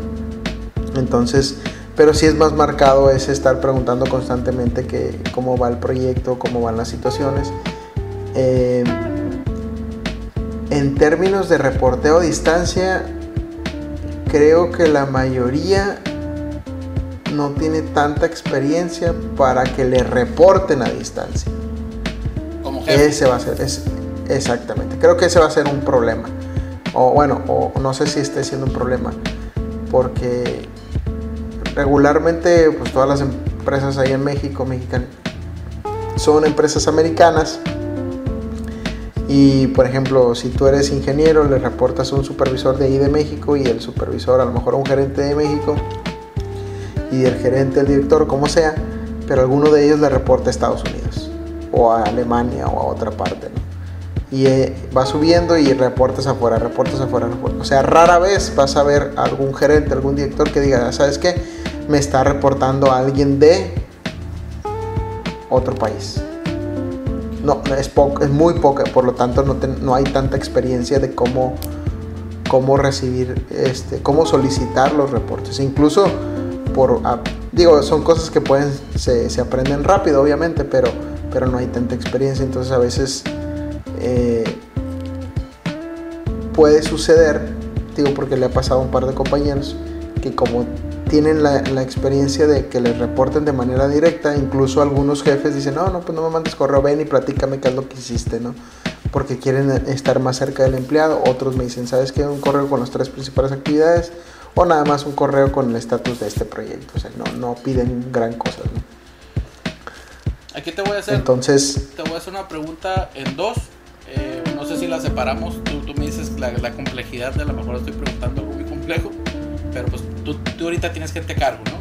Entonces, pero sí es más marcado es estar preguntando constantemente que, cómo va el proyecto, cómo van las situaciones. Eh, en términos de reporteo a distancia, creo que la mayoría no tiene tanta experiencia para que le reporten a distancia. Como jefe. Ese va a ser, es, exactamente. Creo que ese va a ser un problema. o bueno, o no sé si esté siendo un problema, porque regularmente pues todas las empresas ahí en México, mexican, son empresas americanas y por ejemplo, si tú eres ingeniero, le reportas a un supervisor de ahí de México y el supervisor a lo mejor a un gerente de México y el gerente, el director, como sea, pero alguno de ellos le reporta a Estados Unidos o a Alemania o a otra parte. Y eh, va subiendo y reportas afuera, reportas afuera, O sea, rara vez vas a ver algún gerente, algún director que diga, ¿sabes qué? Me está reportando alguien de otro país no, es, poco, es muy poca, por lo tanto no, no hay tanta experiencia de cómo, cómo recibir, este, cómo solicitar los reportes. Incluso por, digo, son cosas que pueden, se, se, aprenden rápido, obviamente, pero, pero no hay tanta experiencia, entonces a veces eh, puede suceder, digo porque le ha pasado a un par de compañeros, que como tienen la, experiencia de que les reporten de manera directa. Incluso algunos jefes dicen, no, no, pues no me mandes correo, ven y platícame qué es lo que hiciste, ¿no? Porque quieren estar más cerca del empleado. Otros me dicen, ¿sabes qué? Un correo con las tres principales actividades o nada más un correo con el estatus de este proyecto. O sea, no, no piden gran cosa, ¿no? Aquí te voy a hacer, Entonces, te voy a hacer una pregunta en dos. Eh, no sé si la separamos. Tú, tú me dices la, la complejidad de a lo mejor estoy preguntando algo muy complejo pero pues tú, tú ahorita tienes gente a cargo, ¿no?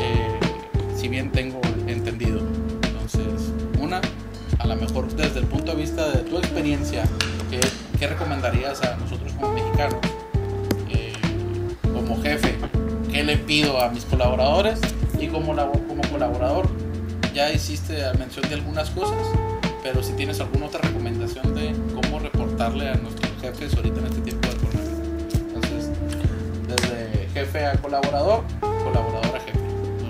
Eh, si bien tengo entendido. Entonces, una, a lo mejor desde el punto de vista de tu experiencia, ¿qué, qué recomendarías a nosotros como mexicanos? Eh, como jefe, ¿qué le pido a mis colaboradores? Y como, como colaborador, ya hiciste mención de algunas cosas, pero si tienes alguna otra recomendación de cómo reportarle a nuestros jefes ahorita en este tiempo de jefe a colaborador, colaborador a jefe.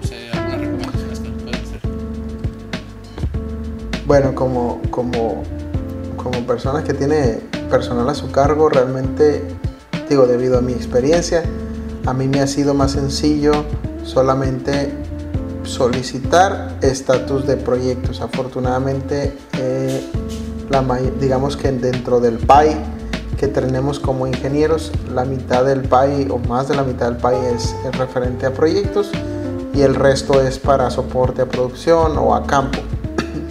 Sé, algunas recomendaciones que nos pueden hacer. Bueno, como, como, como persona que tiene personal a su cargo, realmente, digo, debido a mi experiencia, a mí me ha sido más sencillo solamente solicitar estatus de proyectos. Afortunadamente, eh, la, digamos que dentro del PAI que tenemos como ingenieros, la mitad del PAI o más de la mitad del PAI es, referente a proyectos y el resto es para soporte a producción o a campo.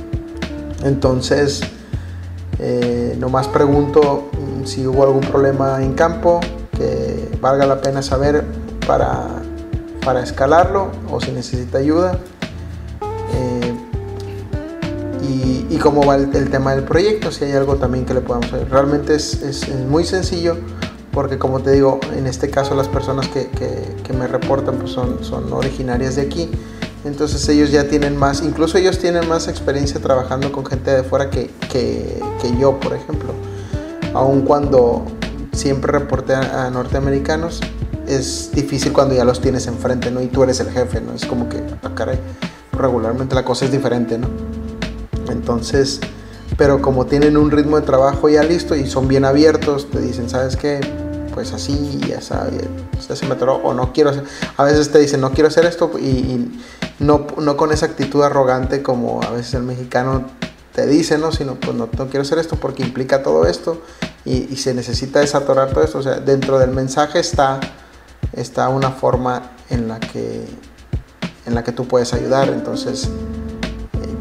[clears throat] Entonces, eh, nomás pregunto mm, si hubo algún problema en campo que valga la pena saber para, para escalarlo o si necesita ayuda cómo va el, tema del proyecto, si hay algo también que le podamos hacer. Realmente es, es, muy sencillo porque como te digo, en este caso las personas que, que, me reportan pues son, son originarias de aquí. Entonces ellos ya tienen más, incluso ellos tienen más experiencia trabajando con gente de fuera que, que, que yo, por ejemplo. Aun cuando siempre reporté a, norteamericanos, es difícil cuando ya los tienes enfrente, ¿no? Y tú eres el jefe, ¿no? Es como que, ah, caray, regularmente la cosa es diferente, ¿no? Entonces, pero como tienen un ritmo de trabajo ya listo y son bien abiertos, te dicen, ¿sabes qué? Pues así, ya sabes, se me atoró, o no quiero hacer, a veces te dicen, no quiero hacer esto y, no, no, con esa actitud arrogante como a veces el mexicano te dice, ¿no? Sino, pues no, no quiero hacer esto porque implica todo esto y, y, se necesita desatorar todo esto. O sea, dentro del mensaje está, está una forma en la que, en la que tú puedes ayudar. Entonces,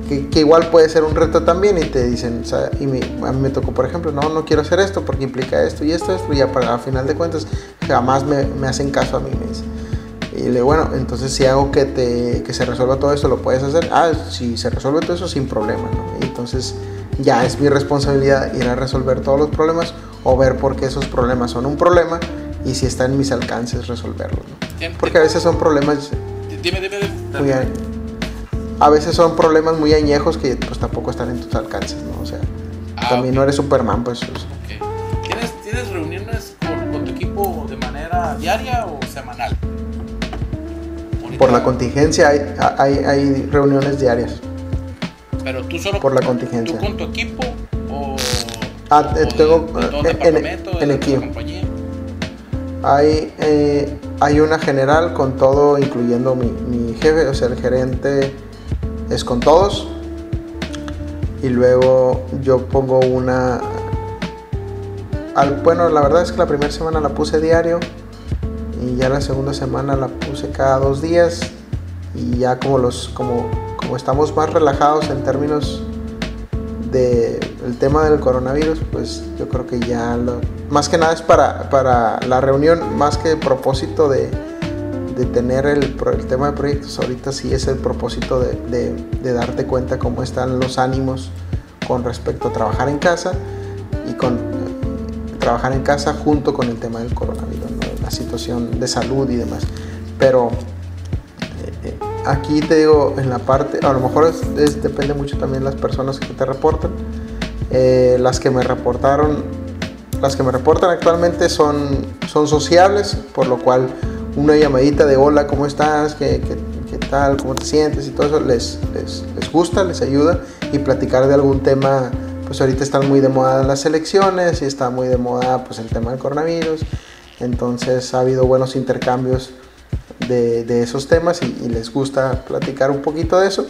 que, igual puede ser un reto también y te dicen, y a mí me tocó, por ejemplo, no, no quiero hacer esto porque implica esto y esto, esto, y ya para, a final de cuentas jamás me, me hacen caso a mí, me Y le digo, bueno, entonces si hago que, te, que se resuelva todo esto, ¿lo puedes hacer? Ah, si se resuelve todo eso, sin problema, ¿no? Entonces ya es mi responsabilidad ir a resolver todos los problemas o ver por qué esos problemas son un problema y si está en mis alcances resolverlos, ¿no? Porque a veces son problemas... Dime, dime, dime a veces son problemas muy añejos que pues tampoco están en tus alcances, ¿no? O sea, ah, también no eres Superman, pues. pues. ¿Tienes, reuniones con, tu equipo de manera diaria o semanal? Por la contingencia hay, hay, reuniones diarias. Pero tú solo por la contingencia. ¿Tú con tu equipo o, ah, eh, tengo eh, en, en, equipo. Hay, eh, hay una general con todo, incluyendo mi, mi jefe, o sea, el gerente es con todos. Y luego yo pongo una al, bueno, la verdad es que la primera semana la puse diario y ya la segunda semana la puse cada dos días y ya como los como, como estamos más relajados en términos del el tema del coronavirus, pues yo creo que ya lo, más que nada es para, para la reunión, más que propósito de, de tener el, el, tema de proyectos, ahorita sí es el propósito de, de, de, darte cuenta cómo están los ánimos con respecto a trabajar en casa y con trabajar en casa junto con el tema del coronavirus, ¿no? la situación de salud y demás. Pero eh, aquí te digo, en la parte, a lo mejor es, es, depende mucho también las personas que te reportan. Eh, las que me reportaron, las que me reportan actualmente son, son sociables, por lo cual una llamadita de hola, ¿cómo estás? ¿Qué, qué, qué tal? ¿Cómo te sientes? Y todo eso les, les, les, gusta, les ayuda. Y platicar de algún tema, pues ahorita están muy de moda las elecciones y está muy de moda pues el tema del coronavirus. Entonces ha habido buenos intercambios de, de esos temas y, y, les gusta platicar un poquito de eso.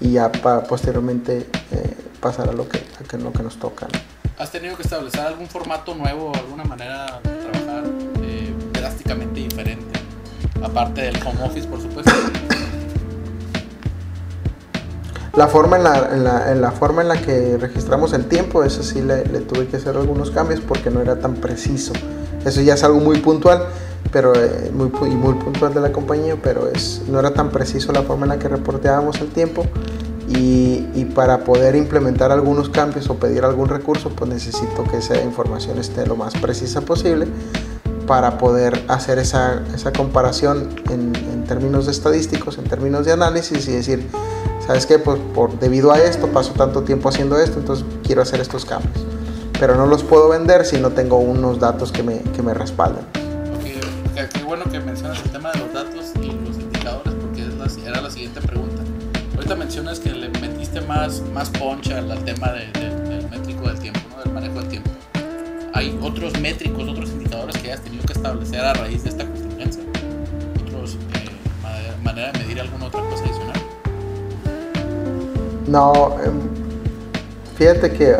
Y ya para posteriormente eh, pasar a lo que, a lo que nos toca. ¿Has tenido que establecer algún formato nuevo, alguna manera Aparte del home office, por supuesto. La forma en la, en la, forma en la que registramos el tiempo, eso sí le, le, tuve que hacer algunos cambios porque no era tan preciso. Eso ya es algo muy puntual, pero eh, muy, y muy puntual de la compañía, pero es, no era tan preciso la forma en la que reporteábamos el tiempo. Y, y, para poder implementar algunos cambios o pedir algún recurso, pues necesito que esa información esté lo más precisa posible para poder hacer esa, esa comparación en, en, términos estadísticos, en términos de análisis y decir, ¿sabes qué? Pues por, debido a esto paso tanto tiempo haciendo esto, entonces quiero hacer estos cambios. Pero no los puedo vender si no tengo unos datos que me, que me respalden. Okay. Qué bueno que mencionas el tema de los datos y los indicadores porque es la, era la siguiente pregunta. Ahorita mencionas que le metiste más, más punch al, al tema de, de, del métrico del tiempo, ¿no? del manejo del tiempo. ¿Hay otros métricos, otros indicadores que hayas tenido que establecer a raíz de esta contingencia? ¿Otros eh, manera, de medir alguna otra cosa adicional? No, eh, fíjate que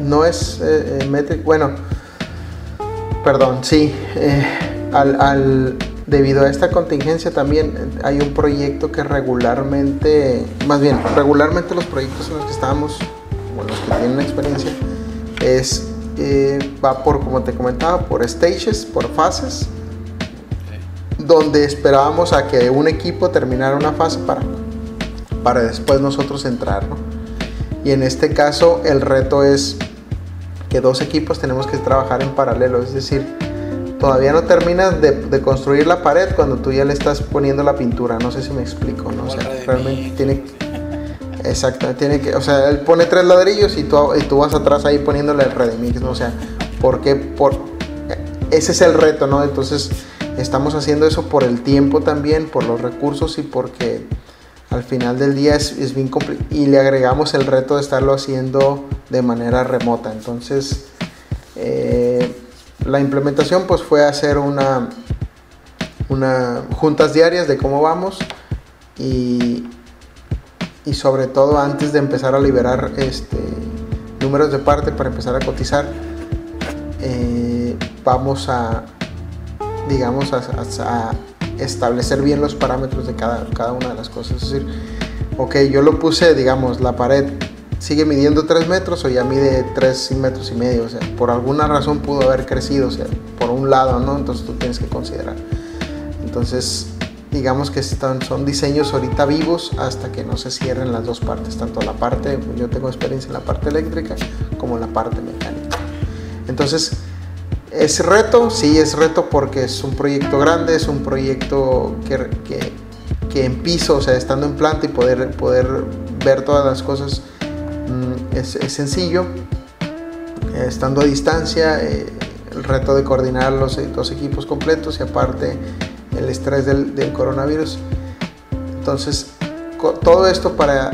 no es eh, métrico, bueno, perdón, sí, eh, al, al, debido a esta contingencia también hay un proyecto que regularmente, más bien, regularmente los proyectos en los que estamos, o los que tienen experiencia, es, eh, va por, como te comentaba, por stages, por fases, okay. donde esperábamos a que un equipo terminara una fase para, para después nosotros entrar, ¿no? Y en este caso el reto es que dos equipos tenemos que trabajar en paralelo, es decir, todavía no terminas de, de, construir la pared cuando tú ya le estás poniendo la pintura, no sé si me explico, ¿no? O sea, realmente tiene exacto, tiene que, o sea, él pone tres ladrillos y tú, tú vas atrás ahí poniéndole el redimix, ¿no? O sea, porque por ese es el reto, ¿no? Entonces, estamos haciendo eso por el tiempo también, por los recursos y porque al final del día es, es bien complicado y le agregamos el reto de estarlo haciendo de manera remota. Entonces, eh, la implementación pues fue hacer una, una juntas diarias de cómo vamos y, y sobre todo antes de empezar a liberar este, números de parte para empezar a cotizar, eh, vamos a, digamos, a, a, a establecer bien los parámetros de cada, cada una de las cosas. Es decir, ok, yo lo puse, digamos, la pared sigue midiendo 3 metros o ya mide 3 metros y medio. O sea, por alguna razón pudo haber crecido, o sea, por un lado, ¿no? Entonces tú tienes que considerar. Entonces, digamos que están, son diseños ahorita vivos hasta que no se cierren las dos partes, tanto la parte, yo tengo experiencia en la parte eléctrica como en la parte mecánica. Entonces, ¿Es reto? Sí, es reto porque es un proyecto grande, es un proyecto que, que, que en piso, o sea, estando en planta y poder, poder ver todas las cosas mmm, es, es, sencillo. Estando a distancia, eh, el reto de coordinar los dos equipos completos y aparte el estrés del, coronavirus. Entonces, todo esto para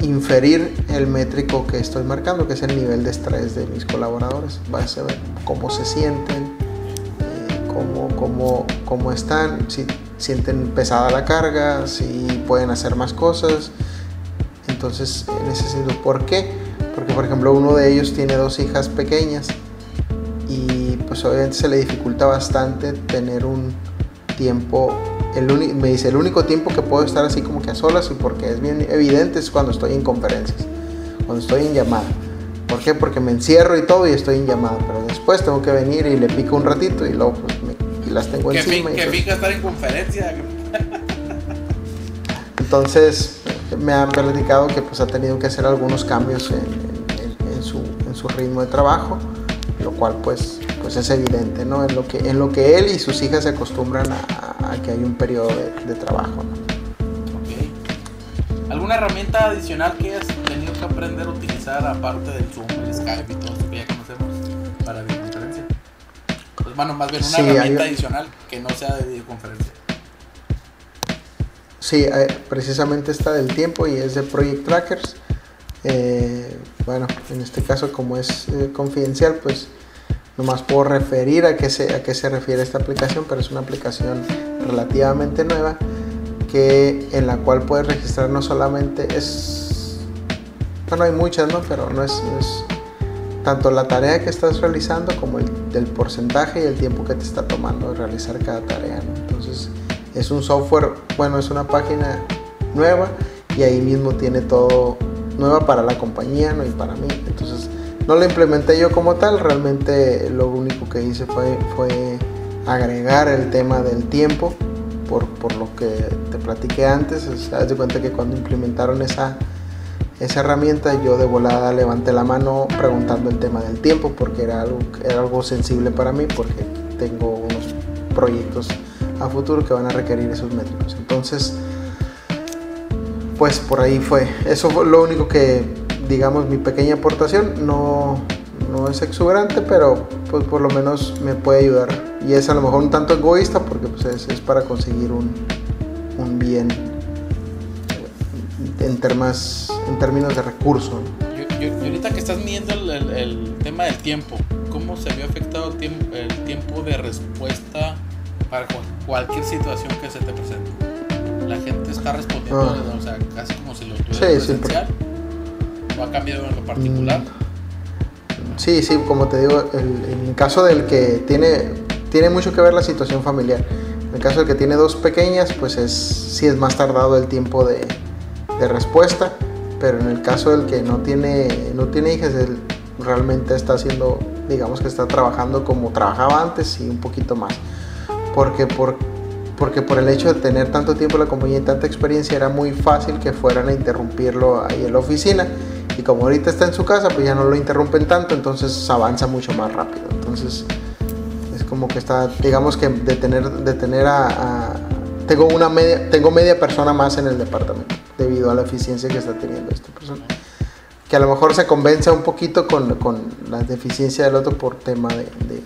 inferir el métrico que estoy marcando, que es el nivel de estrés de mis colaboradores. Vas a ver cómo se sienten, eh, cómo, cómo, cómo están, si sienten pesada la carga, si pueden hacer más cosas. Entonces, en ese sentido, ¿por qué? porque por ejemplo uno de ellos tiene dos hijas pequeñas y pues obviamente se le dificulta bastante tener un tiempo, el me dice, el único tiempo que puedo estar así como que a solas y porque es bien evidente es cuando estoy en conferencias, cuando estoy en llamada. ¿Por qué? Porque me encierro y todo y estoy en llamada, pero después tengo que venir y le pico un ratito y luego pues me, y las tengo encima. que pica estar en conferencia. Entonces me han platicado que pues ha tenido que hacer algunos cambios en, su, en su ritmo de trabajo lo cual pues, pues es evidente, ¿no? En lo, que, en lo que él y sus hijas se acostumbran a, que hay un periodo de, trabajo, ¿Alguna herramienta adicional que hayas tenido que aprender a utilizar aparte del Zoom, el Skype y todo esto que ya conocemos para videoconferencia? Pues bueno, más bien una herramienta adicional que no sea de videoconferencia. Sí, eh, precisamente está del tiempo y es de Project Trackers. Eh, bueno, en este caso como es eh, confidencial, pues nomás puedo referir a qué, se, a qué se refiere esta aplicación, pero es una aplicación relativamente nueva que, en la cual puedes registrar no solamente es, bueno hay muchas, ¿no? Pero no es, tanto la tarea que estás realizando como el porcentaje y el tiempo que te está tomando realizar cada tarea, Entonces es un software, bueno, es una página nueva y ahí mismo tiene todo nueva para la compañía y para mí. Entonces no la implementé yo como tal, realmente lo único que hice fue, fue agregar el tema del tiempo, por, por lo que te platiqué antes. O haz de cuenta que cuando implementaron esa, esa herramienta yo de volada levanté la mano preguntando el tema del tiempo porque era algo, era algo sensible para mí porque tengo unos proyectos a futuro que van a requerir esos métodos. Entonces, pues por ahí fue. Eso fue lo único que, digamos, mi pequeña aportación. No, no es exuberante, pero pues por lo menos me puede ayudar. Y es a lo mejor un tanto egoísta porque pues es, es para conseguir un, un bien en, termas, en términos de recurso. Y, ahorita que estás midiendo el, el, tema del tiempo, ¿cómo se había afectado el tiempo, el tiempo de respuesta para cualquier situación que se te presente? la gente está respondiendo, ah. o sea, casi como si lo tuviera sí, presencial. ¿O ha cambiado en lo particular? Mm, sí, sí, como te digo, en el caso del que tiene, tiene mucho que ver la situación familiar. En el caso del que tiene dos pequeñas, pues es, sí es más tardado el tiempo de, de respuesta, pero en el caso del que no tiene, no tiene hijas, él realmente está haciendo, digamos que está trabajando como trabajaba antes y un poquito más. Porque por, porque por el hecho de tener tanto tiempo la compañía y tanta experiencia era muy fácil que fueran a interrumpirlo ahí en la oficina y como ahorita está en su casa pues ya no lo interrumpen tanto entonces avanza mucho más rápido entonces es como que está digamos que de tener de tener a, tengo una media tengo media persona más en el departamento debido a la eficiencia que está teniendo esta persona que a lo mejor se convence un poquito con, con la deficiencia del otro por tema de, de,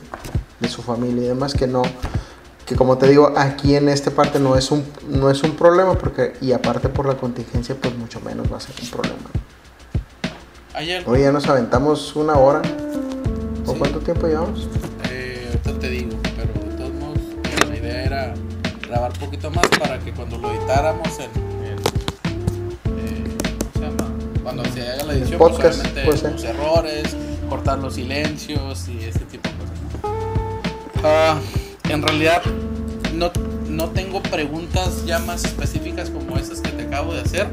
de su familia y demás que no que como te digo, aquí en esta parte no es un, no es un problema, porque, y aparte por la contingencia, pues mucho menos va a ser un problema. Hoy ya nos aventamos una hora. ¿O cuánto tiempo llevamos? Eh, ahorita te digo, pero de todos modos, la idea era grabar un poquito más para que cuando lo editáramos eh, ¿cómo se llama? Cuando se haga la edición, pues, podcast, pues, los errores, cortar los silencios y este tipo de cosas. Ah, en realidad no, no tengo preguntas ya más específicas como esas que te acabo de hacer.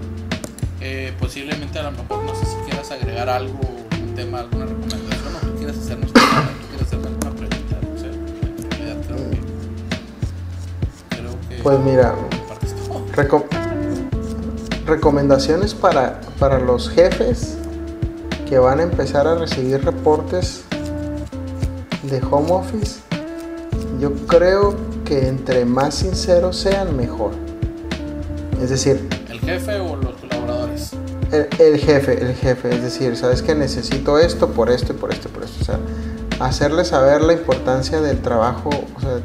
Eh, posiblemente a lo mejor no sé si quieras agregar algo, un tema, alguna recomendación o tú quieras hacernos tú quieres hacerme alguna pregunta, no sé. En realidad creo que, creo que pues mira, recomendaciones para, para los jefes que van a empezar a recibir reportes de home office yo creo que entre más sinceros sean, mejor. Es decir... ¿El jefe o los El, jefe, el jefe. Es decir, sabes que necesito esto por esto y por esto y por esto. O sea, hacerle saber la importancia del trabajo. O sea,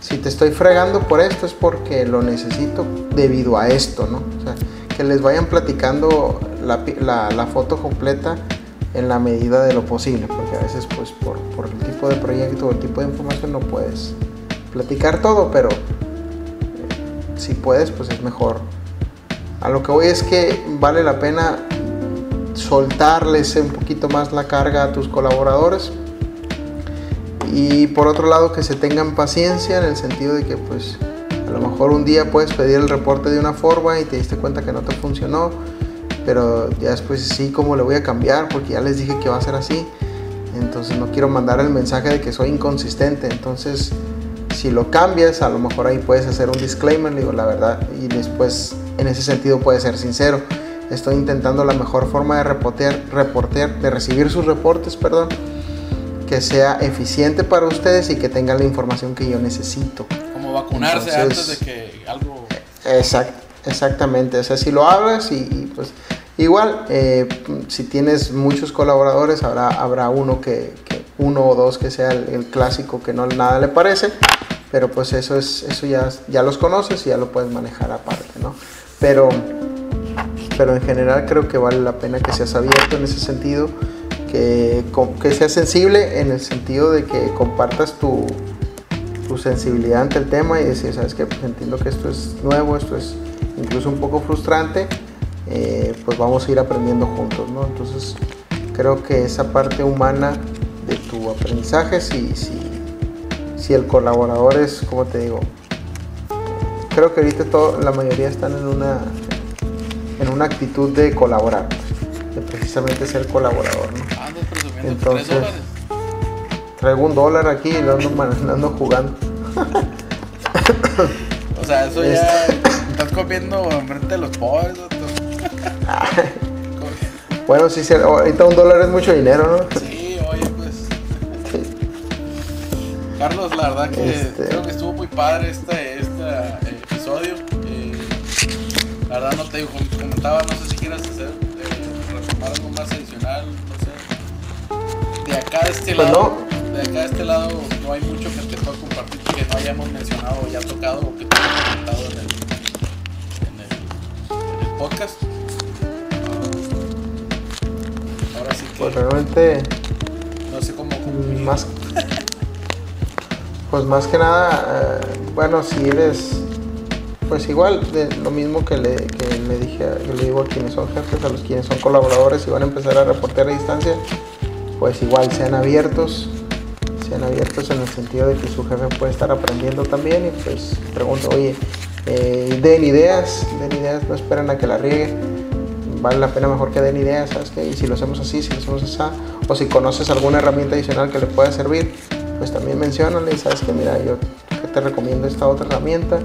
si te estoy fregando por esto es porque lo necesito debido a esto, ¿no? O sea, que les vayan platicando la, la, la foto completa en la medida de lo posible, porque a veces pues por, por, el tipo de proyecto o el tipo de información no puedes platicar todo, pero eh, si puedes pues es mejor. A lo que voy es que vale la pena soltarles un poquito más la carga a tus colaboradores. Y por otro lado que se tengan paciencia en el sentido de que pues a lo mejor un día puedes pedir el reporte de una forma y te diste cuenta que no te funcionó, pero ya después sí, ¿cómo le voy a cambiar? Porque ya les dije que va a ser así. Entonces no quiero mandar el mensaje de que soy inconsistente. Entonces si lo cambias, a lo mejor ahí puedes hacer un disclaimer, digo la verdad, y después en ese sentido puedes ser sincero. Estoy intentando la mejor forma de reportear, reportear, de recibir sus reportes, perdón, que sea eficiente para ustedes y que tengan la información que yo necesito. Como vacunarse antes de que algo... Exact, exactamente, o sea, si lo hablas y, pues igual, eh, si tienes muchos colaboradores, habrá, habrá uno que, uno o dos que sea el, clásico que no nada le parece, pero pues eso es eso ya, ya los conoces y ya lo puedes manejar aparte, ¿no? Pero, pero en general creo que vale la pena que seas abierto en ese sentido, que, que seas sensible en el sentido de que compartas tu, tu sensibilidad ante el tema y decir, sabes que pues entiendo que esto es nuevo, esto es incluso un poco frustrante, eh, pues vamos a ir aprendiendo juntos, ¿no? Entonces creo que esa parte humana de tu aprendizaje, si, si, si el colaborador es, como te digo, creo que ahorita todo, la mayoría están en una, en una actitud de colaborar, de precisamente ser colaborador. ¿no? Entonces, traigo un dólar aquí y lo ando, ando jugando. o sea, eso ya estás comiendo enfrente de los pobres. bueno, sí, ahorita un dólar es mucho dinero, ¿no? Sí. Carlos, la verdad que este. creo que estuvo muy padre este, este verdad no te digo, comentaba, no sé si quieras hacer, eh, algo más adicional, no sé. De acá de este pues lado, de acá de este lado no hay mucho que te pueda compartir que no hayamos mencionado o ya tocado o que te haya comentado en el, en el, en el podcast. ahora sí que. Pues realmente. No sé cómo. Más. Pues más que nada, eh, bueno, si eres, pues igual, lo mismo que le, que dije, le digo a quienes son jefes, a los quienes son colaboradores y van a empezar a reportear a distancia, pues igual sean abiertos, sean abiertos en el sentido de que su jefe puede estar aprendiendo también y pues pregunto, oye, eh, den ideas, den ideas, no esperen a que la riegue, vale la pena mejor que den ideas, ¿sabes qué? Y si lo hacemos así, si lo hacemos así, o si conoces alguna herramienta adicional que le pueda servir, pues también mencionale y sabes que mira, yo te recomiendo esta otra herramienta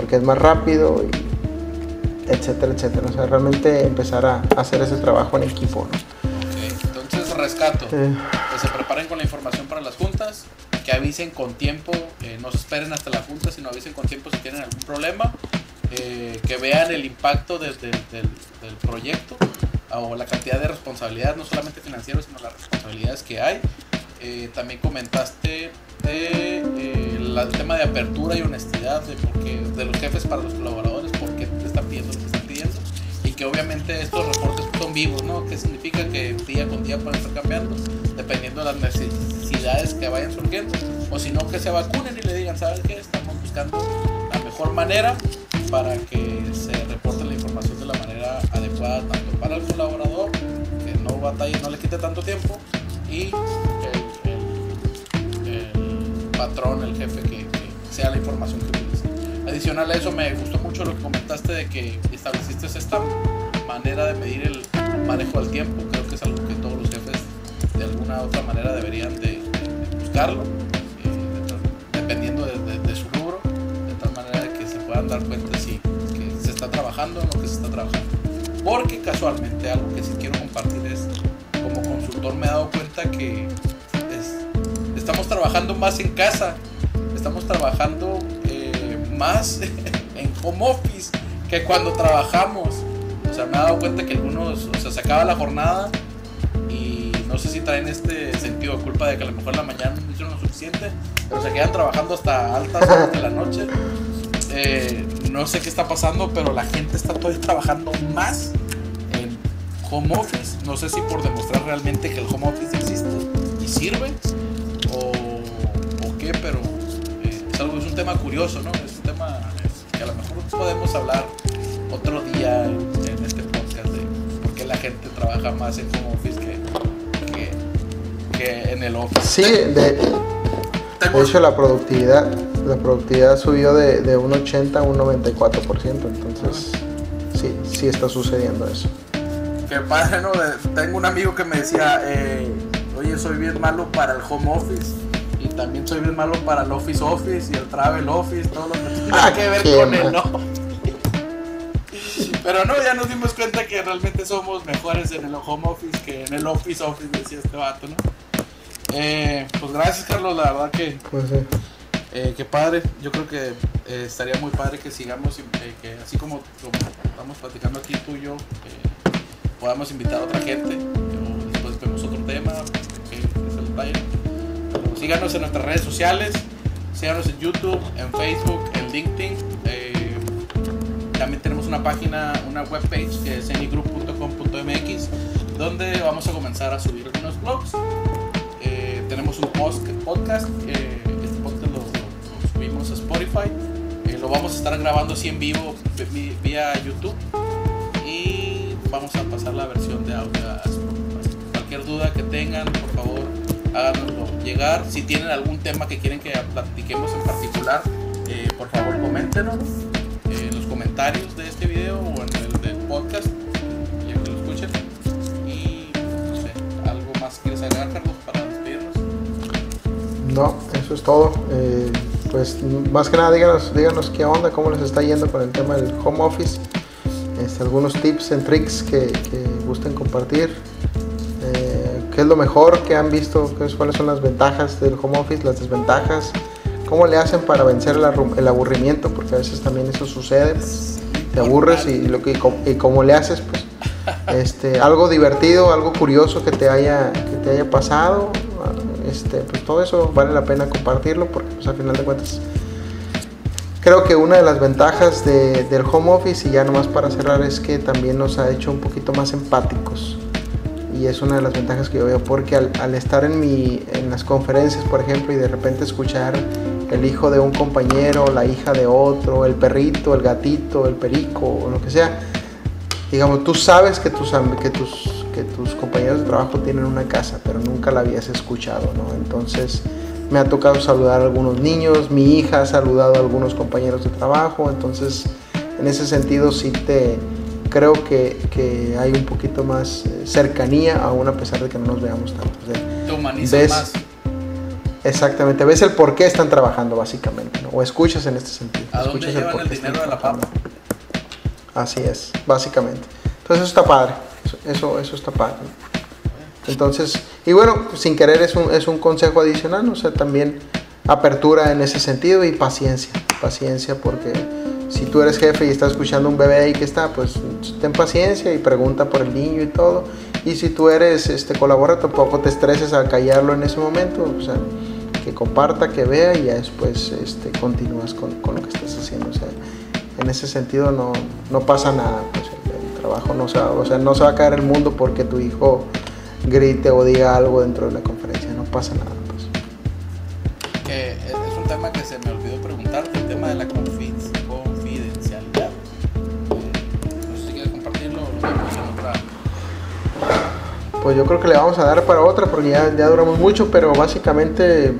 porque es más rápido y etcétera, etcétera. O sea, realmente empezar a hacer ese trabajo en equipo. entonces rescato, que se preparen con la información para las juntas, que avisen con tiempo, eh, no se esperen hasta la junta, sino avisen con tiempo si tienen algún problema, eh, que vean el impacto del, del proyecto o la cantidad de responsabilidad, no solamente financiero, sino las responsabilidades que hay eh, también comentaste de, eh, el tema de apertura y honestidad de, porque, de los jefes para los colaboradores, por qué te están pidiendo lo que están pidiendo. Y que obviamente estos reportes son vivos, ¿no? Que significa que día con día pueden estar cambiando, dependiendo de las necesidades que vayan surgiendo. O si no, que se vacunen y le digan, ¿sabes qué? Estamos buscando la mejor manera para que se reporte la información de la manera adecuada, tanto para el colaborador, que no batalle, no le quite tanto tiempo, y patrón, el jefe, que, sea la información que utilice. Adicional a eso, me gustó mucho lo que comentaste de que estableciste esta manera de medir el manejo del tiempo. Creo que es algo que todos los jefes de alguna u otra manera deberían de, buscarlo, eh, dependiendo de, su rubro, de tal manera que se puedan dar cuenta si que se está trabajando o no que se está trabajando. Porque casualmente algo que sí quiero compartir es, como consultor me he dado cuenta que estamos trabajando más en casa, estamos trabajando eh, más [laughs] en home office que cuando trabajamos. O sea, me he dado cuenta que algunos, o sea, se acaba la jornada y no sé si traen este sentido de culpa de que a lo mejor la mañana no hicieron lo suficiente, pero se quedan trabajando hasta altas horas de la noche. Eh, no sé qué está pasando, pero la gente está todavía trabajando más en home office. No sé si por demostrar realmente que el home office existe y sirve, qué, pero eh, es, algo, es un tema curioso, ¿no? Es un tema que a lo mejor podemos hablar otro día en, este podcast de por qué la gente trabaja más en home office que, que, que en el office. Sí, de, hecho la productividad, la productividad subió de, de un 80 a un 94%, entonces sí, sí está sucediendo eso. Que padre, ¿no? Tengo un amigo que me decía, eh, oye, soy bien malo para el home office. También soy bien malo para el office office y el travel office, todo lo que tiene Ah, que ver con el no. Pero no, ya nos dimos cuenta que realmente somos mejores en el home office que en el office office, decía este vato, ¿no? Eh, pues gracias, Carlos, la verdad que Pues sí. eh, qué padre, yo creo que eh, estaría muy padre que sigamos, que así como, como estamos platicando aquí tú y yo, podamos invitar a otra gente, síganos en nuestras redes sociales, síganos en YouTube, en Facebook, en LinkedIn. eh, también tenemos una página, una webpage que es anygroup.com.mx, donde vamos a comenzar a subir algunos blogs. Eh, tenemos un podcast, eh, este podcast lo, lo- subimos a Spotify. Eh, lo vamos a estar grabando así en vivo vi- vía YouTube. Y vamos a pasar la versión de audio a Spotify. Cualquier duda que tengan, por favor, háganoslo llegar. Si tienen algún tema que quieren que platiquemos en particular, eh, por favor, coméntenos eh, en los comentarios de este video o en el podcast, ya que lo escuchen. Y no sé, ¿algo más quieres agregar, Carlos, para despedirnos? No, eso es todo. Eh, pues más que nada díganos, díganos qué onda, cómo les está yendo con el tema del home office. Este, algunos tips and tricks que, que gusten compartir. ¿Qué es lo mejor que han visto? ¿Qué es- ¿Cuáles son las ventajas del home office? Las desventajas. ¿Cómo le hacen para vencer el, aburrimiento? Porque a veces también eso sucede. Te aburres y, lo que, y cómo- le haces, pues este, algo divertido, algo curioso que te haya, que te haya pasado, este, pues todo eso vale la pena compartirlo porque pues al final de cuentas creo que una de las ventajas de- del home office y ya nomás para cerrar es que también nos ha hecho un poquito más empáticos y es una de las ventajas que yo veo porque al, al estar en, mi, en las conferencias por ejemplo y de repente escuchar el hijo de un compañero, la hija de otro, el perrito, el gatito, el perico o lo que sea, digamos, tú sabes que tus, que tus, que tus compañeros de trabajo tienen una casa, pero nunca la habías escuchado, ¿no? Entonces me ha tocado saludar a algunos niños, mi hija ha saludado a algunos compañeros de trabajo, entonces en ese sentido sí te creo que, que hay un poquito más eh, cercanía, aún a pesar de que no nos veamos tanto. O sea, Te humanizas ¿Ves? más. exactamente, ves el por qué están trabajando básicamente, ¿no? o escuchas en este sentido. ¿A dónde escuchas llevan por el qué dinero están de la papa? Así es, básicamente. Entonces eso está padre, eso, eso, está padre. Entonces, y bueno, sin querer es un, es un consejo adicional, o sea, también apertura en ese sentido y paciencia, paciencia porque si tú eres jefe y estás escuchando un bebé ahí que está, pues ten paciencia y pregunta por el niño y todo. Y si tú eres este colabora, tampoco te estreses a callarlo en ese momento, o sea, que comparta, que vea y ya después este, continúas con, con lo que estás haciendo. O sea, en ese sentido no, no pasa nada, pues el, trabajo no se, va, o sea, no se va a caer el mundo porque tu hijo grite o diga algo dentro de la conferencia, no pasa nada. Pues. Es un tema que se me olvidó preguntarte, el tema de la Pues yo creo que le vamos a dar para otra porque ya, ya duramos mucho, pero básicamente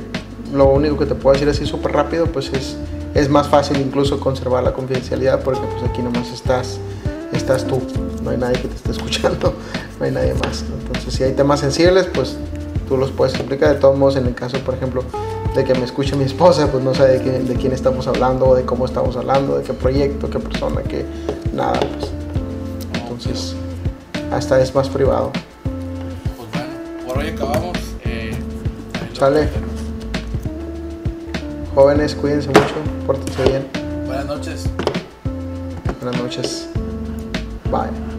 lo único que te puedo decir así súper rápido, pues es, es más fácil incluso conservar la confidencialidad porque pues aquí nomás estás, estás tú, no hay nadie que te esté [laughs] escuchando, no hay nadie más. Entonces si hay temas sensibles, pues tú los puedes explicar. De todos modos, en el caso, por ejemplo, de que me escuche mi [laughs] esposa, pues no sabe de, qué- de quién estamos hablando, de cómo estamos hablando, de qué proyecto, qué persona, qué nada, pues. Entonces, hasta es más privado. Por hoy acabamos. Eh, Sale. Jóvenes, cuídense mucho, pórtense bien. Buenas noches. Buenas noches. Bye.